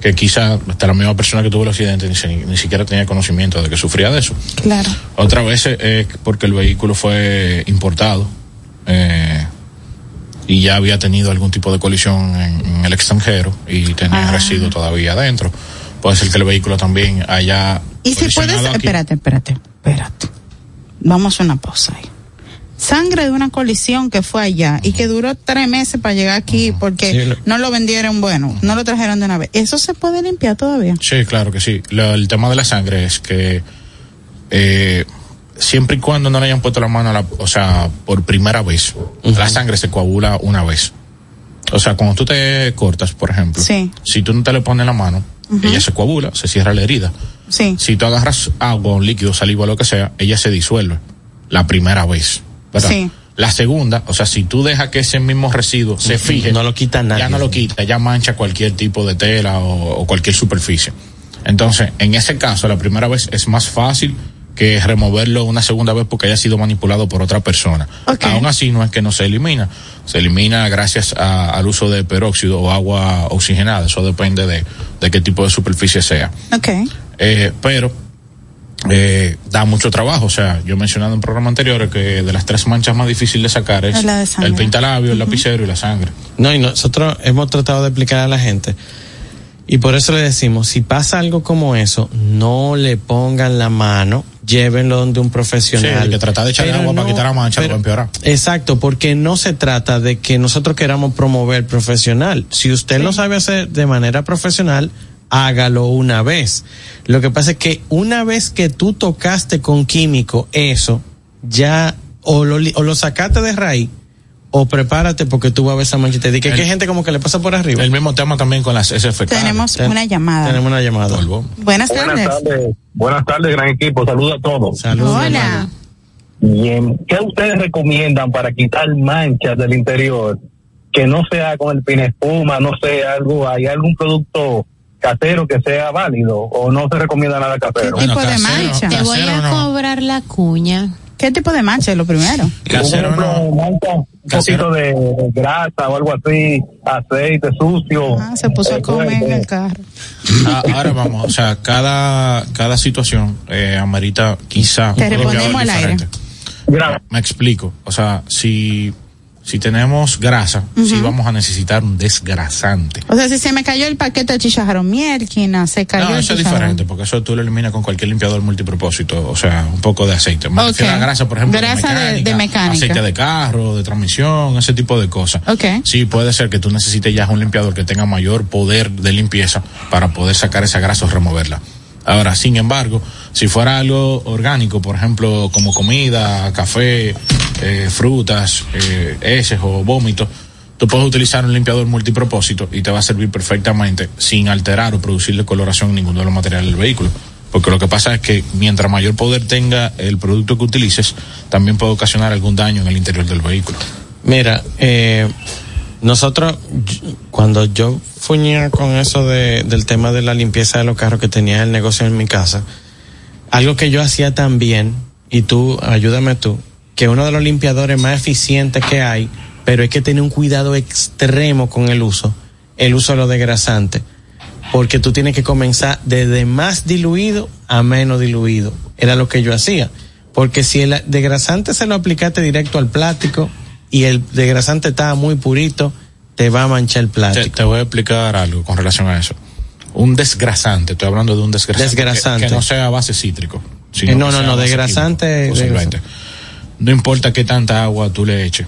que quizá hasta la misma persona que tuvo el accidente ni, se- ni siquiera tenía conocimiento de que sufría de eso. Claro. Otra vez es porque el vehículo fue importado eh, y ya había tenido algún tipo de colisión en, en el extranjero y tenía Ah. residuos todavía adentro. Puede ser que el vehículo también haya. Y si puedes, aquí. espérate, espérate, espérate. Vamos a una pausa ahí. Sangre de una colisión que fue allá y que duró tres meses para llegar aquí porque Sí, lo- no lo vendieron bueno, no lo trajeron de una vez. ¿Eso se puede limpiar todavía? Sí, claro que sí. Lo- el tema de la sangre es que eh, siempre y cuando no le hayan puesto la mano, a la, o sea, por primera vez, la sangre se coagula una vez. O sea, cuando tú te cortas, por ejemplo, Sí. si tú no te le pones la mano, ella se coagula, se cierra la herida. Sí. Si tú agarras agua, un líquido, saliva, lo que sea, ella se disuelve la primera vez. ¿Verdad? Sí. La segunda, o sea, si tú dejas que ese mismo residuo se fije, No lo quita nadie. ya no lo quita, ya mancha cualquier tipo de tela o, o cualquier superficie. Entonces, en ese caso, la primera vez es más fácil que removerlo una segunda vez porque haya sido manipulado por otra persona. Ok. Aún así, no es que no se elimina. Se elimina gracias a- al uso de peróxido o agua oxigenada. Eso depende de, de qué tipo de superficie sea. Ok. Eh, pero eh, da mucho trabajo. O sea, yo he mencionado en programas anteriores que de las tres manchas más difíciles de sacar es la de el pintalabio, el lapicero y la sangre. No, y nosotros hemos tratado de explicar a la gente. Y por eso le decimos, si pasa algo como eso, no le pongan la mano, llévenlo donde un profesional. Sí, que tratar de echarle Pero agua para quitar la mancha lo pero- va a empeorar. Exacto, porque no se trata de que nosotros queramos promover profesional. Si usted lo sabe hacer de manera profesional, hágalo una vez. Lo que pasa es que una vez que tú tocaste con químico eso, ya o lo, o lo sacaste de raíz o prepárate porque tú vas a ver esa manchita. Y que El- que hay gente como que le pasa por arriba. El mismo tema también con las SFK. Tenemos Ten- una llamada. Tenemos una llamada. Buenas Buenas tardes. tardes, buenas tardes, gran equipo. Saludos a todos. Saludos. Hola. Bien, ¿qué ustedes recomiendan para quitar manchas del interior? Que no sea con el espuma, no sé, algo, hay algún producto casero que sea válido o no se recomienda nada casero. ¿Qué tipo de mancha? Te voy a cobrar la cuña. ¿Qué tipo de mancha es lo primero? Casero no. un poquito de, grasa o algo así, aceite sucio. Ah, se puso a Eh, comer en eh, el carro. Ah, ahora vamos, o sea, cada, cada situación eh, amerita quizá Te un respondemos al aire. diferente. Me explico, o sea, si, si tenemos grasa, sí vamos a necesitar un desgrasante. O sea, si se me cayó el paquete de chicharrón mielquina, se cayó No, el eso es diferente, porque eso tú lo eliminas con cualquier limpiador multipropósito, o sea, un poco de aceite. Me Ok. refiero a grasa, por ejemplo, Grasa de- mecánica, de mecánica. aceite de carro, de transmisión, ese tipo de cosas. Ok. Sí, puede ser que tú necesites ya un limpiador que tenga mayor poder de limpieza para poder sacar esa grasa o removerla. Ahora, sin embargo, si fuera algo orgánico, por ejemplo, como comida, café, eh, frutas, eh, heces o vómitos, tú puedes utilizar un limpiador multipropósito y te va a servir perfectamente sin alterar o producirle coloración en ninguno de los materiales del vehículo. Porque lo que pasa es que mientras mayor poder tenga el producto que utilices, también puede ocasionar algún daño en el interior del vehículo. Mira, eh, nosotros, cuando yo fuñía con eso de, del tema de la limpieza de los carros que tenía el negocio en mi casa, algo que yo hacía también, y tú, ayúdame tú, que uno de los limpiadores más eficientes que hay, pero hay que tener un cuidado extremo con el uso, el uso de los desgrasantes, porque tú tienes que comenzar desde más diluido a menos diluido. Era lo que yo hacía. Porque si el desgrasante se lo aplicaste directo al plástico y el desgrasante estaba muy purito, te va a manchar el Te, plástico. te voy a explicar algo con relación a eso. Un desgrasante, estoy hablando de un desgrasante, Desgrasante. Que, que no sea a base cítrico. sino Eh, no, no, no, desgrasante. No importa qué tanta agua tú le eches,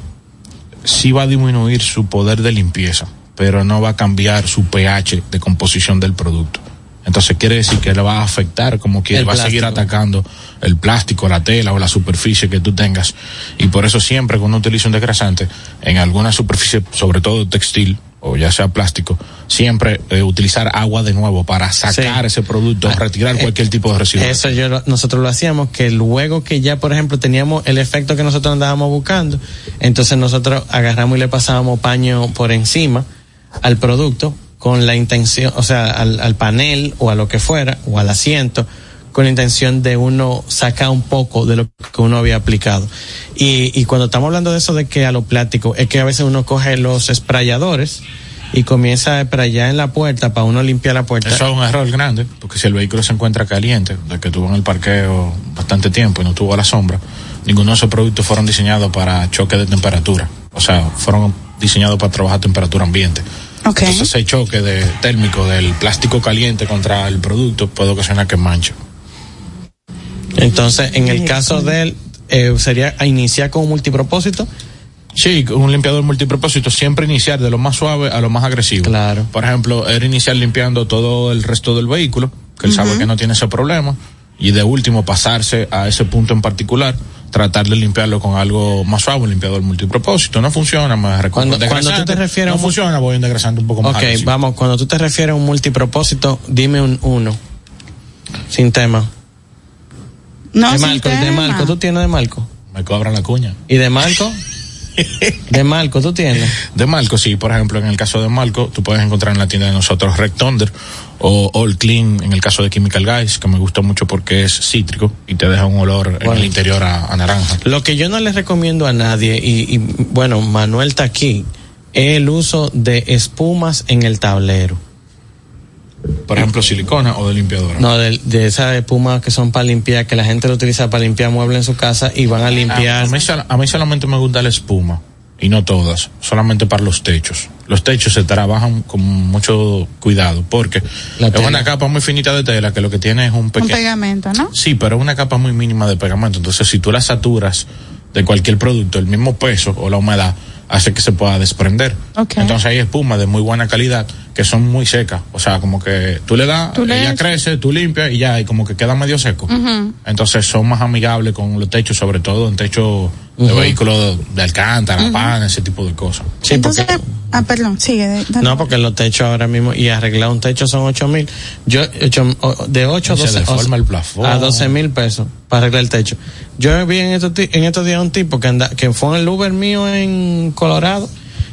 sí va a disminuir su poder de limpieza, pero no va a cambiar su pH de composición del producto. Entonces quiere decir que le va a afectar como que va a seguir atacando el plástico, la tela o la superficie que tú tengas. Y por eso siempre que uno utiliza un desgrasante en alguna superficie, sobre todo textil o ya sea plástico, siempre eh, utilizar agua de nuevo para sacar Sí. ese producto, Ah, retirar eh, cualquier tipo de residuo. Eso yo lo- nosotros lo hacíamos que luego que ya por ejemplo teníamos el efecto que nosotros andábamos buscando, entonces nosotros agarramos y le pasábamos paño por encima al producto con la intención, o sea, al, al panel o a lo que fuera o al asiento con la intención de uno sacar un poco de lo que uno había aplicado. Y, y cuando estamos hablando de eso de que a lo plástico, es que a veces uno coge los sprayadores y comienza a sprayar en la puerta para uno limpiar la puerta. Eso es un error grande, porque si el vehículo se encuentra caliente, de que tuvo en el parqueo bastante tiempo y no tuvo a la sombra, ninguno de esos productos fueron diseñados para choque de temperatura. O sea, fueron diseñados para trabajar a temperatura ambiente. Entonces ese choque de, térmico del plástico caliente contra el producto puede ocasionar que manche. Entonces, en el caso de él, eh, sería a iniciar con un multipropósito. Sí, un limpiador multipropósito siempre iniciar de lo más suave a lo más agresivo. Claro. Por ejemplo, era iniciar limpiando todo el resto del vehículo, que él sabe que no tiene ese problema, y de último pasarse a ese punto en particular, tratar de limpiarlo con algo más suave, un limpiador multipropósito. No funciona, me recuerdo. Cuando- cuando tú te refieres a no un- funciona, voy a un poco más Ok, agresivo. vamos, cuando tú te refieres a un multipropósito, dime un uno. Sin tema. No, de Marco, de. Marco, tú tienes de Marco. Me cobran la cuña. ¿Y de Marco? de Marco, tú tienes. De Malco, sí, por ejemplo, en el caso de Malco, tú puedes encontrar en la tienda de nosotros Red Thunder o All Clean en el caso de Chemical Guys, que me gusta mucho porque es cítrico y te deja un olor en el interior a, a naranja. Lo que yo no le recomiendo a nadie, y, y, bueno, Manuel está aquí, es el uso de espumas en el tablero. Por ejemplo, silicona o de limpiadora. No, de, de esas espumas que son para limpiar, que la gente lo utiliza para limpiar muebles en su casa y van a A, limpiar. a mí, sol- a mí solamente me gusta la espuma y no todas, solamente para los techos. Los techos se trabajan con mucho cuidado porque La es una capa muy finita de tela que lo que tiene es un Un pequeño... pegamento, ¿no? Sí, pero es una capa muy mínima de pegamento. Entonces, si tú la saturas de cualquier producto, el mismo peso o la humedad hace que se pueda desprender. Ok. Entonces hay espumas de muy buena calidad que son muy secas. O sea, como que tú le das, Tú le ella crece, tú limpias y ya, y como que queda medio seco. Entonces son más amigables con los techos, sobre todo en techos de vehículos de Alcántara, pan, ese tipo de cosas. Sí, Entonces, porque- ah, perdón, sigue. de- dale. No, porque los techos ahora mismo, y arreglar un techo son ocho mil. Yo, ocho- de 8 a Se 12 deforma el plafón. a 12 mil pesos para arreglar el techo. Yo vi en estos, ti- en estos días un tipo que anda, que fue en el Uber mío en Colorado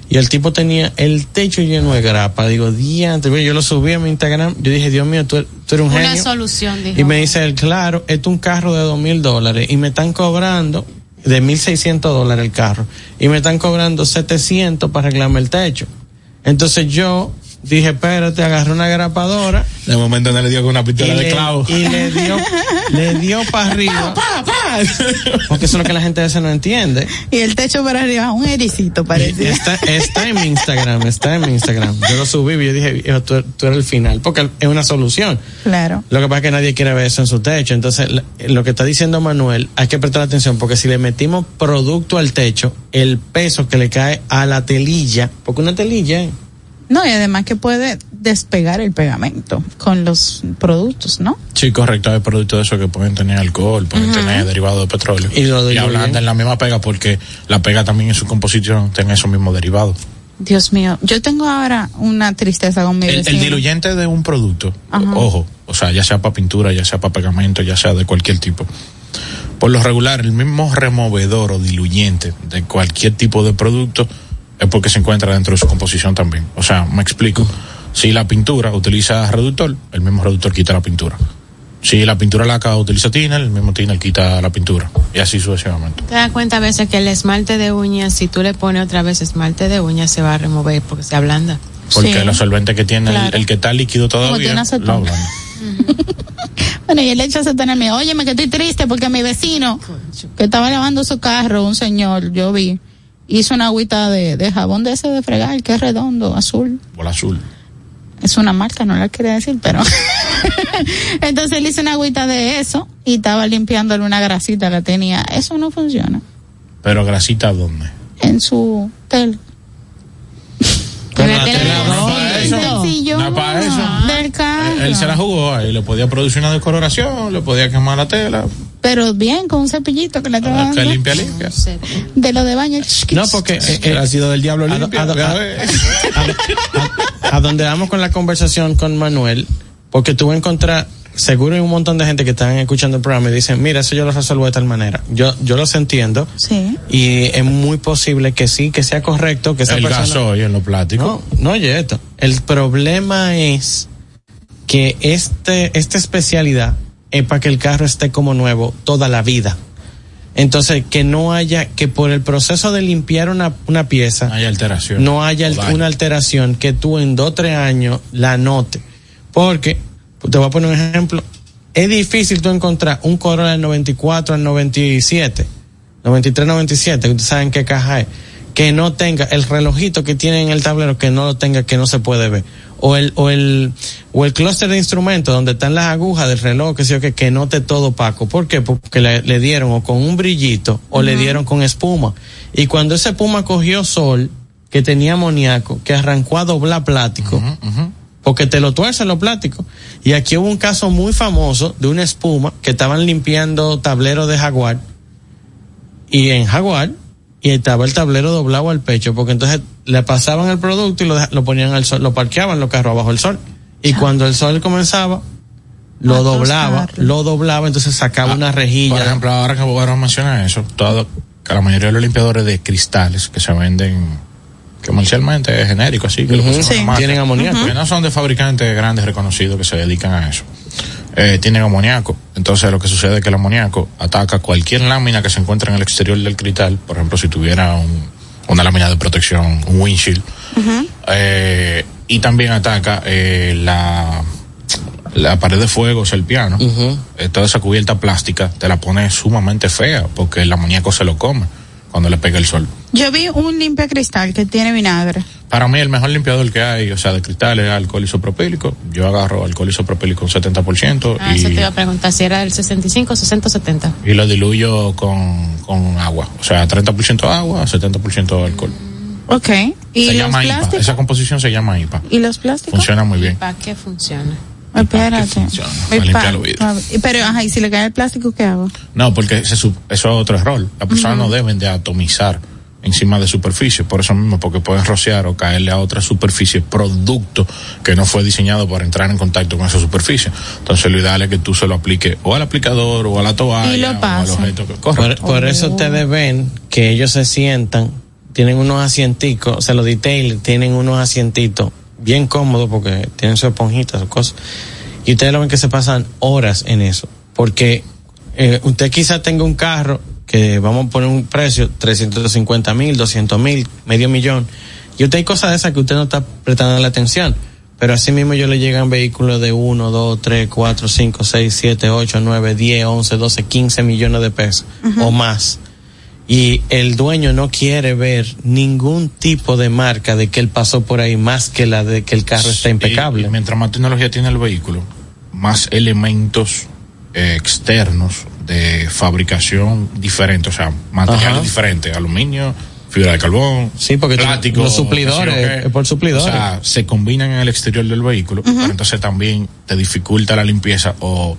y el tipo tenía el techo lleno de grapa. Digo, diantre, yo lo subí a mi Instagram, yo dije, Dios mío, tú, tú eres un Una genio. solución, dijo. Y me dice él, claro, esto es un carro de dos mil dólares y me están cobrando de mil seiscientos dólares el carro y me están cobrando 700 para arreglarme el techo. Entonces yo dije, espérate, agarré una grapadora De momento no le dio con una pistola de clavo. y le dio, le dio para arriba. Porque eso es lo que la gente a veces no entiende. Y el techo para arriba, un ericito parece. Está, está en mi Instagram, está en mi Instagram. Yo lo subí y yo dije, tú, tú eres el final, porque es una solución. Claro. Lo que pasa es que nadie quiere ver eso en su techo. Entonces, lo que está diciendo Manuel, hay que prestar atención porque si le metimos producto al techo, el peso que le cae a la telilla, porque una telilla. No, y además que puede despegar el pegamento con los productos, ¿no? Sí, correcto. Hay productos de esos que pueden tener alcohol, pueden tener derivados de petróleo. Y lo hablando en la misma pega porque la pega también en su composición tiene esos mismos derivados. Dios mío, yo tengo ahora una tristeza con mi El, el diluyente de un producto, Ajá. ojo, o sea, ya sea para pintura, ya sea para pegamento, ya sea de cualquier tipo. Por lo regular, el mismo removedor o diluyente de cualquier tipo de producto es porque se encuentra dentro de su composición también. O sea, me explico. Si la pintura utiliza reductor, el mismo reductor quita la pintura. Si la pintura laca utiliza thinner, el mismo thinner quita la pintura. Y así sucesivamente. Te das cuenta a veces que el esmalte de uñas, si tú le pones otra vez esmalte de uñas, se va a remover porque se ablanda. Porque Sí. los solventes que tiene el- Claro. el, que está líquido todavía, lo ablanda. Bueno, y el hecho de tenerme, óyeme que estoy triste porque mi vecino, que estaba lavando su carro, un señor, yo vi, hizo una agüita de, de jabón de ese de fregar, que es redondo, azul. Bola azul. Es una marca, no la quería decir, pero. Entonces él hizo una agüita de eso y estaba limpiándole una grasita que tenía. Eso no funciona. Pero grasita, ¿dónde? En su tel. Pero la tiene tela no para eso. Sencillo. No es para eso. Del carro. Él se la jugó ahí, le podía producir una decoloración, le podía quemar la tela, Pero bien, con un cepillito que le estaba que limpia, limpia. De lo de baño. no, porque eh, eh, ha sido del diablo a, limpia. a- porque, a- a ver. a- a donde vamos con la conversación con Manuel, porque tú encontrar, seguro hay un montón de gente que están escuchando el programa y dicen, mira, eso yo lo resuelvo de tal manera. Yo, yo los entiendo Sí. y es muy posible que sí, que sea correcto, que esa el persona... gasoil en los plásticos. No, no oye esto. El problema es que este, esta especialidad es para que el carro esté como nuevo toda la vida. Entonces, que no haya, que por el proceso de limpiar una, una pieza, No hay alteración. no haya una alteración que tú en dos o tres años la notes. Porque, te voy a poner un ejemplo, es difícil tú encontrar un Corolla del 94 al 97, 93, 97, que ustedes saben qué caja es, que no tenga el relojito que tiene en el tablero, que no lo tenga, que no se puede ver. O el, o el, o el clúster de instrumentos donde están las agujas del reloj, que sé yo, que, que note todo opaco. ¿Por qué? Porque le, le dieron o con un brillito o le dieron con espuma. Y cuando esa espuma cogió sol, que tenía amoníaco, que arrancó a doblar plástico, porque te lo tuercen los plásticos. Y aquí hubo un caso muy famoso de una espuma que estaban limpiando tablero de Jaguar y en Jaguar y estaba el tablero doblado al pecho porque entonces le pasaban el producto y lo, lo ponían al sol, lo parqueaban los carros abajo del sol y cuando el sol comenzaba lo A doblaba, lo doblaba, entonces sacaba una rejilla. Por ejemplo, ahora que ahora menciona eso, todo, que la mayoría de los limpiadores de cristales que se venden comercialmente es genérico, así que Sí. una marca, Tienen amoníaco. Que no son de fabricantes grandes reconocidos que se dedican a eso. Eh, tienen amoníaco. Entonces lo que sucede es que el amoníaco ataca cualquier lámina que se encuentre en el exterior del cristal. Por ejemplo, si tuviera un- una lámina de protección, un windshield. Eh, y también ataca eh, la, la pared de fuego, o sea, el piano. Eh, toda esa cubierta plástica te la pone sumamente fea porque el amoníaco se lo come cuando le pega el sol. Yo vi un limpia cristal que tiene vinagre. Para mí el mejor limpiador que hay, o sea, de cristales, es alcohol isopropílico. Yo agarro alcohol isopropílico un 70% Ah, y, eso te iba a preguntar si era del 65, 60 o 70. y lo diluyo con, con agua. O sea, 30% agua, 70% alcohol. Ok. ¿Y se los llama IPA. plásticos? Esa composición se llama IPA. ¿Y los plásticos? Funciona muy bien. ¿Para qué funciona? Espérate. para limpiar los vidrios. pa- Pero, ajá, ¿y si le cae el plástico, qué hago? No, porque ese eso es otro error. Las personas no deben de atomizar encima de superficie, por eso mismo, porque pueden rociar o caerle a otra superficie producto que no fue diseñado para entrar en contacto con esa superficie. Entonces lo ideal es que tú se lo apliques o al aplicador o a la toalla Y lo o al objeto que Por, por eso ustedes ven que ellos se sientan tienen unos asienticos, o sea, los detail tienen unos asientitos bien cómodos porque tienen su esponjita, su cosas. Y ustedes lo ven que se pasan horas en eso. Porque eh, usted quizá tenga un carro que vamos a poner un precio, 350 mil, 200 mil, medio millón. Y usted hay cosas de esas que usted no está prestando la atención. Pero así mismo yo le llegan vehículos de 1, 2, 3, 4, 5, 6, 7, 8, 9, 10, 11, 12, 15 millones de pesos o más. Y el dueño no quiere ver ningún tipo de marca de que él pasó por ahí más que la de que el carro está impecable. Y mientras más tecnología tiene el vehículo, más elementos eh, externos de fabricación diferentes, o sea, materiales Ajá. diferentes, aluminio, fibra de carbón, Sí, porque plástico, los suplidores, por suplidores. O sea, se combinan en el exterior del vehículo, pero entonces también te dificulta la limpieza o,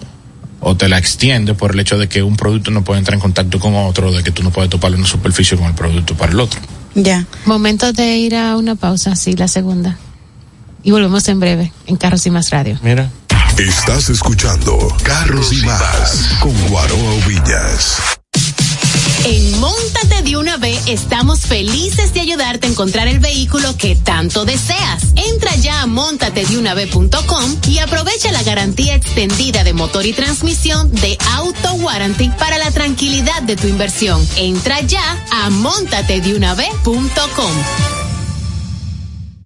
o te la extiende por el hecho de que un producto no puede entrar en contacto con otro, de que tú no puedes topar una superficie con el producto para el otro. Ya. Momento de ir a una pausa, sí, la segunda. Y volvemos en breve en Carros y Más Radio. Mira. Estás escuchando Carros y Más con Guaroa Villas. En Móntate de una vez estamos felices de ayudarte a encontrar el vehículo que tanto deseas. Entra ya a montatedeunave.com y aprovecha la garantía extendida de motor y transmisión de Auto Warranty para la tranquilidad de tu inversión. Entra ya a montatedeunave.com.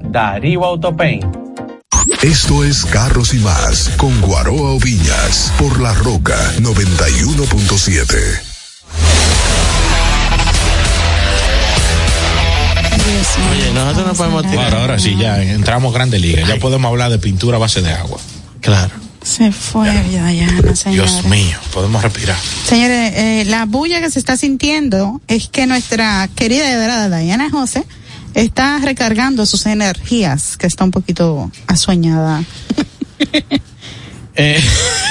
Darío Autopaint. Esto es Carros y Más con Guaroa Viñas por La Roca 91.7. Oye, nosotros no podemos tirar. Ahora, ahora sí, ya entramos grande liga. Ya podemos hablar de pintura a base de agua. Claro. Se fue Diana, señores. Dios mío, podemos respirar. Señores, eh, la bulla que se está sintiendo es que nuestra querida y adorada Diana José está recargando sus energías, que está un poquito asueñada. Eh,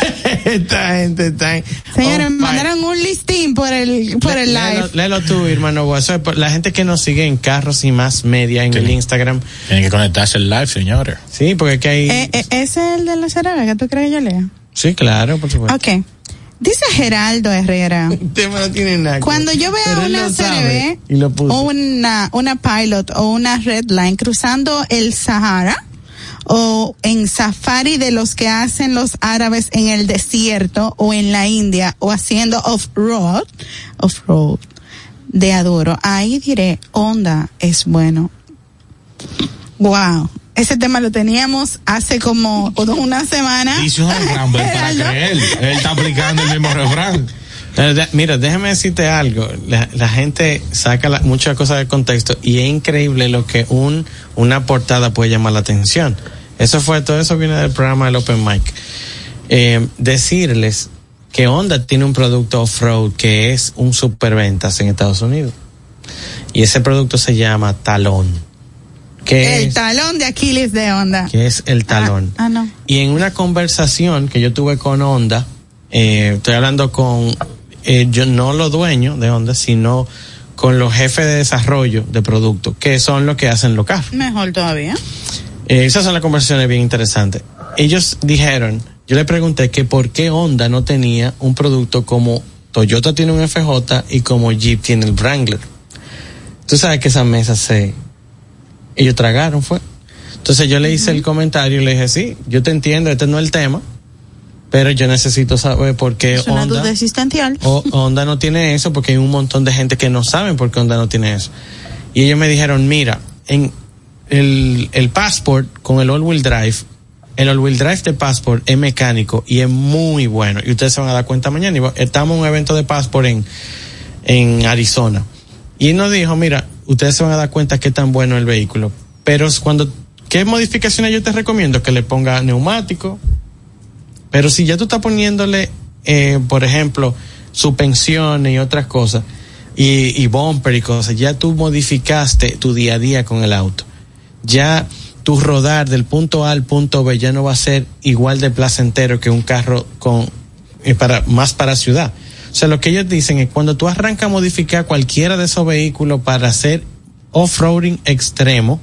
esta gente está. Señores, me mandaron un listín por el, por el Léelo, live. léelo tú, hermano Guaso. La gente que nos sigue en Carros y Más Media en el Instagram. Tienen que conectarse el live, señores. Sí, porque aquí hay. Eh, eh, ¿Ese es el de la cerámica que tú crees que yo lea? sí, claro, por supuesto. Ok. Dice Geraldo Herrera. tema no tiene nada. Cuando yo vea una CRB o una, una pilot o una red line cruzando el Sahara o en safari de los que hacen los árabes en el desierto o en la India o haciendo off-road, off-road de adoro, ahí diré, onda es bueno. Wow. Ese tema lo teníamos hace como una semana. Dice un refrán, para creer. Él está aplicando el mismo refrán. De- Mira, déjame decirte algo. La, la gente saca la- muchas cosas del contexto y es increíble lo que un una portada puede llamar la atención. Eso fue, todo eso viene del programa del Open Mic. Eh, decirles que Honda tiene un producto off-road que es un superventas en Estados Unidos. Y ese producto se llama Talón. Que El es, talón de Aquiles de onda. que es el talón. Ah, no. Y en una conversación que yo tuve con Honda, eh, estoy hablando con, eh, yo no los dueños de Honda, sino con los jefes de desarrollo de producto, que son los que hacen los carros. Mejor todavía. Eh, esas son las conversaciones bien interesantes. Ellos dijeron, yo le pregunté que por qué Honda no tenía un producto como Toyota tiene un FJ y como Jeep tiene el Wrangler. Tú sabes que esas mesas se... Ellos tragaron, fue. Entonces yo le hice el comentario y le dije, sí, yo te entiendo, este no es el tema, pero yo necesito saber por qué Es una Honda, duda existencial. o- Honda no tiene eso, porque hay un montón de gente que no saben por qué Honda no tiene eso. Y ellos me dijeron, mira, en el, el Passport con el all-wheel drive, el all-wheel drive de Passport es mecánico y es muy bueno. Y ustedes se van a dar cuenta mañana. Estamos en un evento de Passport en, en Arizona. Y él nos dijo, mira, ustedes se van a dar cuenta qué tan bueno el vehículo. Pero cuando, ¿qué modificaciones yo te recomiendo? Que le ponga neumático. Pero si ya tú estás poniéndole, eh, por ejemplo, suspensiones y otras cosas, y, y bumper y cosas, ya tú modificaste tu día a día con el auto. Ya tu rodar del punto A al punto B ya no va a ser igual de placentero que un carro con eh, para más para ciudad. O sea, lo que ellos dicen es cuando tú arrancas a modificar cualquiera de esos vehículos para hacer off-roading extremo,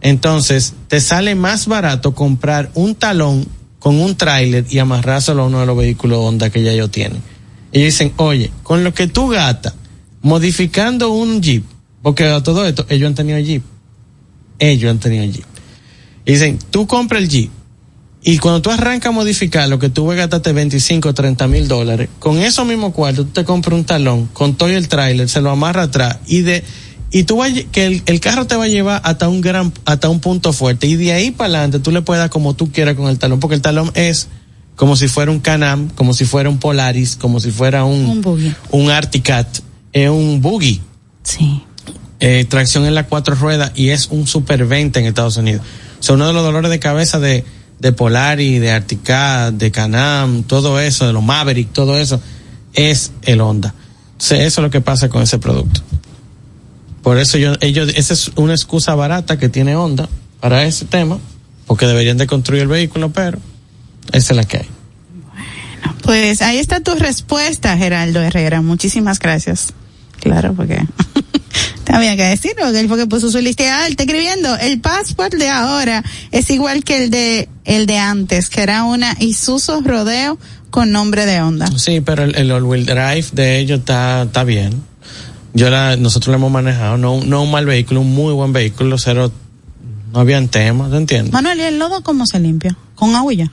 entonces te sale más barato comprar un talón con un tráiler y amarrárselo a uno de los vehículos Honda que ya ellos tienen. Ellos dicen, oye, con lo que tú gastas, modificando un Jeep, porque todo esto, ellos han tenido Jeep. Ellos han tenido Jeep. Y dicen, tú compra el Jeep. Y cuando tú arrancas a modificar lo que tú gastarte 25 o 30 mil dólares, con eso mismo cuarto tú te compras un talón, con todo el tráiler, se lo amarra atrás y de y tú vas que el, el carro te va a llevar hasta un gran hasta un punto fuerte y de ahí para adelante tú le puedes dar como tú quieras con el talón, porque el talón es como si fuera un Canam, como si fuera un Polaris, como si fuera un Un buggy. un Articat, es un buggy. Sí. Eh, tracción en las cuatro ruedas y es un superventa en Estados Unidos. O sea, uno de los dolores de cabeza de, de Polaris, de Articat, de Canam, todo eso, de los Maverick, todo eso, es el Honda. Entonces, eso es lo que pasa con ese producto. Por eso yo, ellos, esa es una excusa barata que tiene Honda para ese tema, porque deberían de construir el vehículo, pero esa es la que hay. Pues ahí está tu respuesta, Geraldo Herrera. Muchísimas gracias. Claro, porque también que decirlo, porque él fue que puso su lista. Ah, él está escribiendo, el passport de ahora es igual que el de el de antes, que era una Isuzu Rodeo con nombre de Honda. Sí, pero el, el all-wheel drive de ellos está, está bien. Yo la, nosotros lo hemos manejado, no, no un mal vehículo, un muy buen vehículo, cero, no habían temas, ¿te entiendes? Manuel, ¿y el lodo cómo se limpia? ¿Con ya?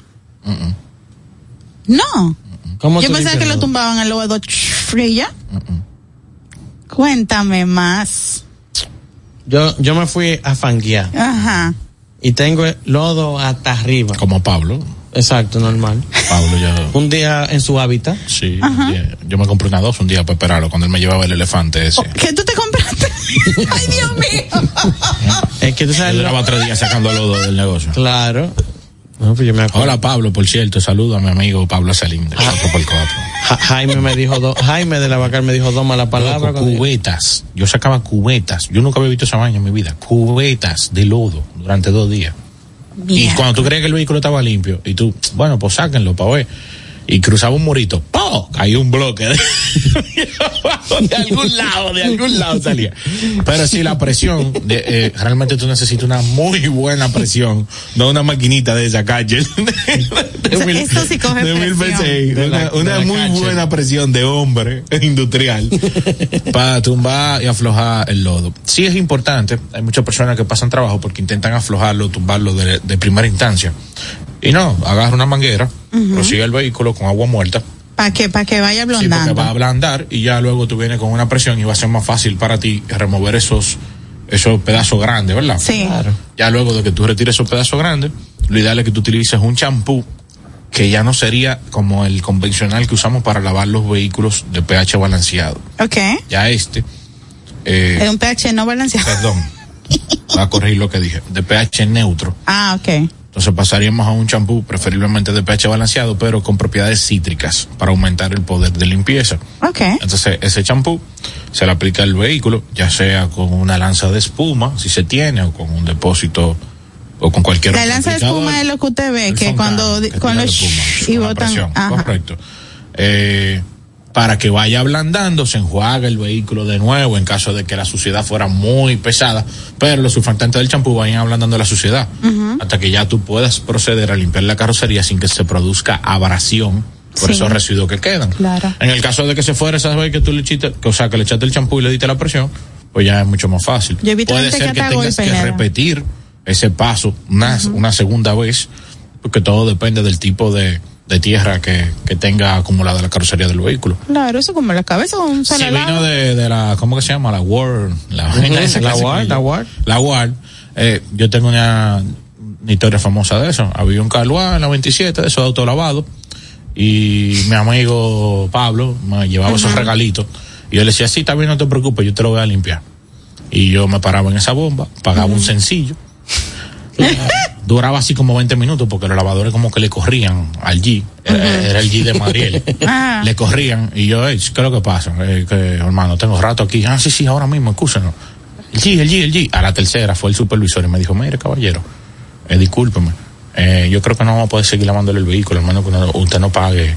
No. ¿Cómo Yo pensaba que lo tumbaban el lodo y ya. Cuéntame más. Yo, yo me fui a fanguear Ajá. y tengo el lodo hasta arriba. Como Pablo. Exacto, normal. Pablo ya. Un día en su hábitat. Sí, día- yo me compré una dos un día para esperarlo cuando él me llevaba el elefante ese. ¿Qué tú te compraste? Ay, Dios mío. Es que tú Yo sabes. duraba tres días sacando lodo del negocio. Claro. No, pues yo me acuerdo. Hola Pablo, por cierto, saludo a mi amigo Pablo Salín de 4x4. Ja- Jaime me dijo dos, Jaime de la Bacar me dijo dos malas palabras. Yo- cubetas. Yo sacaba cubetas. Yo nunca había visto esa vaina en mi vida. Cubetas de lodo durante dos días. Y cuando tú creías que el vehículo estaba limpio, y tú, bueno, pues sáquenlo para ver. Y cruzaba un morito, ¡po! Cayó un bloque de, de algún lado, de algún lado salía. Pero sí, la presión, de, eh, realmente tú necesitas una muy buena presión, no una maquinita de esa calle. de mil- Esto sí coge mil presión. Una, una muy calle. buena presión de hombre industrial para tumbar y aflojar el lodo. Sí es importante, hay muchas personas que pasan trabajo porque intentan aflojarlo, tumbarlo de, de primera instancia. Y no, agarra una manguera, prosigue el vehículo con agua muerta, Para que, para que vaya sí, porque va a ablandar y ya luego tú vienes con una presión y va a ser más fácil para ti remover esos, esos pedazos grandes, ¿verdad? Sí. Ya luego de que tú retires esos pedazos grandes, lo ideal es que tú utilices un champú que ya no sería como el convencional que usamos para lavar los vehículos de pH balanceado. Ok. Ya este, eh, Es un pH no balanceado. perdón, voy a corregir lo que dije, de pH neutro. Ah, ok. Entonces pasaríamos a un champú preferiblemente de pH balanceado, pero con propiedades cítricas para aumentar el poder de limpieza. Ok. Entonces ese champú se le aplica al vehículo, ya sea con una lanza de espuma, si se tiene, o con un depósito, o con cualquier La lanza de espuma es lo que usted ve, que cuando, cuando espuma, y con la botan. presión. Correcto. Eh, para que vaya ablandando, se enjuaga el vehículo de nuevo en caso de que la suciedad fuera muy pesada, pero los surfactantes del champú vayan ablandando la suciedad hasta que ya tú puedas proceder a limpiar la carrocería sin que se produzca abrasión por Sí. esos residuos que quedan. Claro. En el caso de que se fuera esa vez que tú le echaste, que, o sea, que le echaste el champú y le diste la presión, pues ya es mucho más fácil. Yo Puede ser que tengas que repetir ese paso una, una segunda vez, porque todo depende del tipo de, de tierra que, que tenga acumulada la carrocería del vehículo. Claro, eso como la cabeza un solo vino de, de la, ¿cómo que se llama? La Ward. La, esa que la Ward, la Ward. La Ward. Eh, yo tengo una, una historia famosa de eso. Había un Calua en la 27 de esos de autolavado y mi amigo Pablo me llevaba esos regalitos y yo le decía, sí, bien, no te preocupes, yo te lo voy a limpiar. Y yo me paraba en esa bomba, pagaba un sencillo. Duraba así como 20 minutos porque los lavadores como que le corrían al G. Era, era el G de Mariel. Le corrían y yo, "Ey, ¿qué es lo que pasa? Eh, que, hermano, tengo rato aquí. Ah, sí, sí, ahora mismo, escúchenos. El G, el G, el G. A la tercera fue el supervisor y me dijo, mire, caballero, eh, discúlpeme, eh, yo creo que no vamos a poder seguir lavándole el vehículo, hermano, que no- usted no pague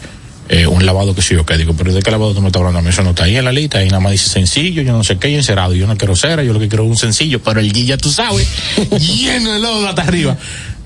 eh, un lavado que sí o qué. Digo, pero ¿de qué lavado tú me estás hablando? A mí Eso no está ahí en la lista, ahí nada más dice sencillo, yo no sé qué, y encerado. Yo no quiero cera, yo lo que quiero es un sencillo, pero el guilla, tú sabes, lleno de lodo hasta arriba.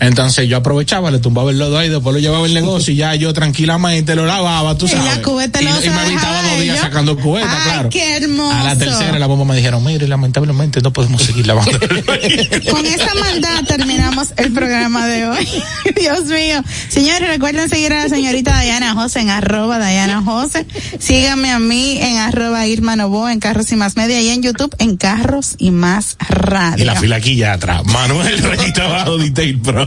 Entonces yo aprovechaba, le tumbaba el lodo ahí, después lo llevaba al negocio y ya yo tranquilamente lo lavaba, tú Y la sabes. cubeta y, no y me evitaba dos días sacando cubeta, Ay, claro. qué hermoso. A la tercera la bomba me dijeron, mire, lamentablemente no podemos seguir lavando. Con esa maldad terminamos el programa de hoy. Dios mío. Señores, recuerden seguir a la señorita Diana José en arroba Diana José. Síganme a mí en arroba Irma Novo en Carros y Más Media y en YouTube en Carros y Más Radio. y la fila aquí ya atrás. Manuel Rayita Abajo, Detail Pro.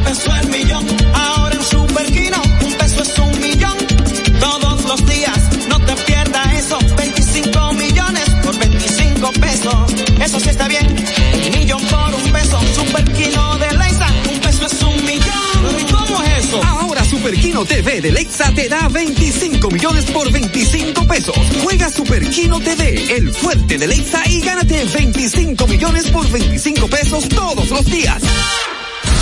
A peso el millón. Ahora en Superquino, un peso es un millón. Todos los días, no te pierdas eso. 25 millones por 25 pesos. Eso sí está bien. Un millón por un peso. Superquino de Leisa, un peso es un millón. ¿Y cómo es eso? Ahora Superquino TV de Lexa te da 25 millones por 25 pesos. Juega Superquino TV, el fuerte de Lexa y gánate 25 millones por 25 pesos todos los días.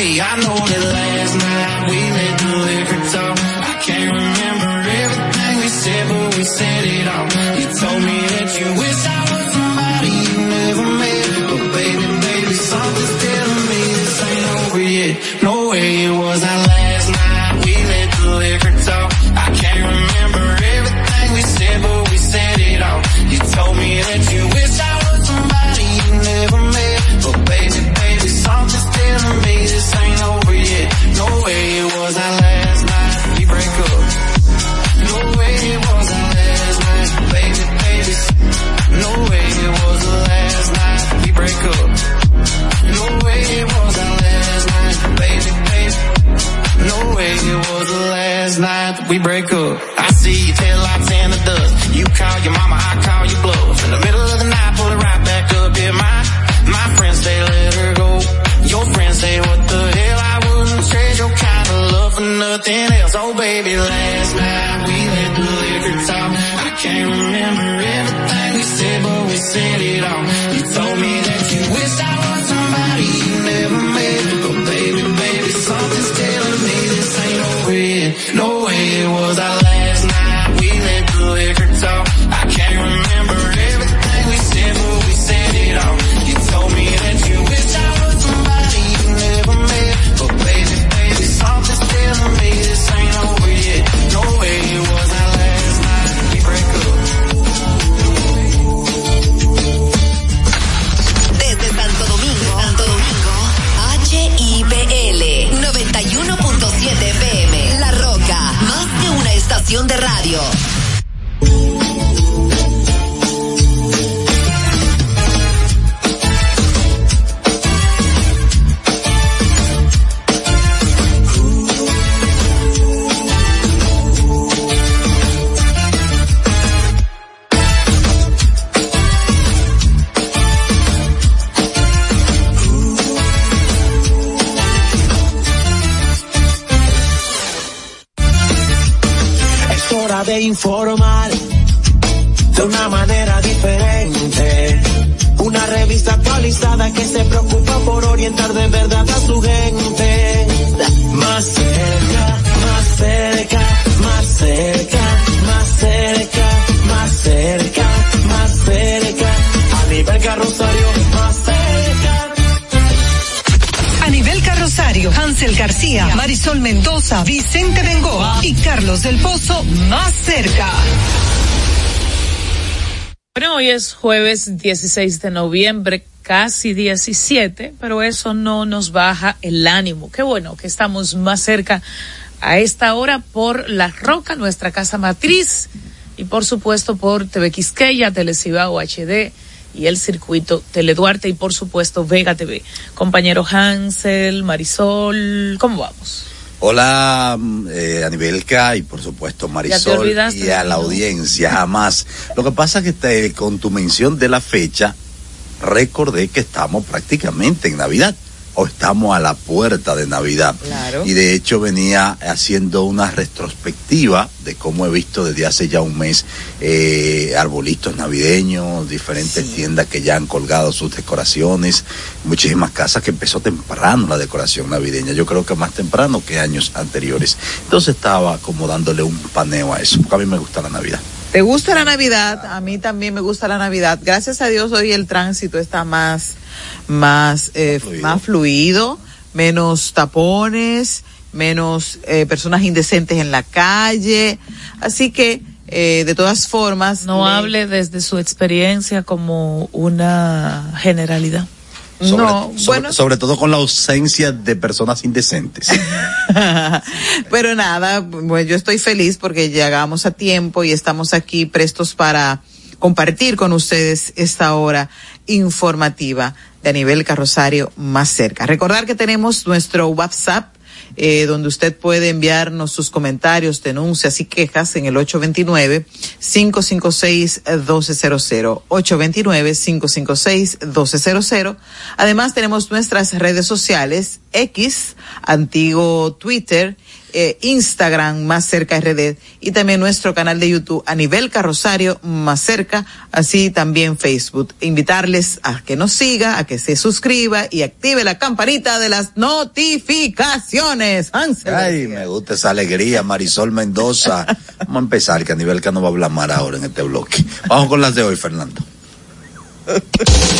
me. I know that last night we made the liquor talk. I can't remember. Informar de una manera diferente. Una revista actualizada que se preocupa por orientar de verdad a su gente. Más cerca, más cerca, más cerca, más cerca, más cerca, más cerca. A nivel carrosario, más cerca. A nivel carrosario, Hansel García, Marisol Mendoza, Vicente Bengoa y Carlos del Pozo más cerca. Bueno, hoy es jueves 16 de noviembre, casi 17, pero eso no nos baja el ánimo. Qué bueno que estamos más cerca a esta hora por La Roca, nuestra casa matriz, y por supuesto por TV Quisqueya, Telecibao HD y el circuito Teleduarte y por supuesto Vega TV. Compañero Hansel, Marisol, ¿cómo vamos? Hola, mm, eh, Anibelca y por supuesto Marisol y a la audiencia, jamás. Lo que pasa es que te- con tu mención de la fecha, recordé que estamos prácticamente en Navidad o estamos a la puerta de Navidad. Claro. Y de hecho venía haciendo una retrospectiva de cómo he visto desde hace ya un mes eh, arbolitos navideños, diferentes tiendas que ya han colgado sus decoraciones, muchísimas casas que empezó temprano la decoración navideña, yo creo que más temprano que años anteriores. Entonces estaba como dándole un paneo a eso, porque a mí me gusta la Navidad. ¿Te gusta la Navidad? A mí también me gusta la Navidad. Gracias a Dios hoy el tránsito está más, más, eh, más fluido, menos tapones, menos eh, personas indecentes en la calle. Así que, eh, de todas formas. No le- hable desde su experiencia como una generalidad. Sobre, No, sobre- bueno. sobre todo con la ausencia de personas indecentes. Pero nada, pues yo estoy feliz porque llegamos a tiempo y estamos aquí prestos para compartir con ustedes esta hora informativa de a nivel carrosario más cerca. Recordar que tenemos nuestro WhatsApp eh, donde usted puede enviarnos sus comentarios, denuncias y quejas en el 829-556-1200. 829-556-1200. Además tenemos nuestras redes sociales, X, antiguo Twitter, eh, Instagram más cerca RD y también nuestro canal de YouTube a nivel carrosario más cerca, así también Facebook. Invitarles a que nos siga, a que se suscriba y active la campanita de las notificaciones. Hansel. Ay, me gusta esa alegría, Marisol Mendoza. Vamos a empezar, que a nivel que no va a hablar más ahora en este bloque. Vamos con las de hoy, Fernando.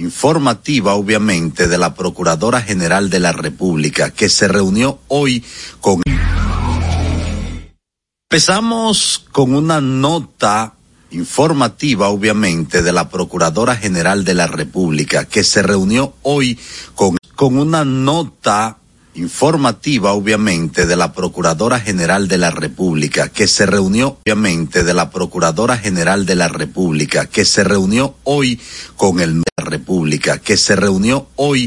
informativa, obviamente, de la Procuradora General de la República, que se reunió hoy con... Empezamos con una nota informativa, obviamente, de la Procuradora General de la República, que se reunió hoy con, con una nota informativa, obviamente, de la Procuradora General de la República, que se reunió, obviamente, de la Procuradora General de la República, que se reunió hoy con el República, que se reunió hoy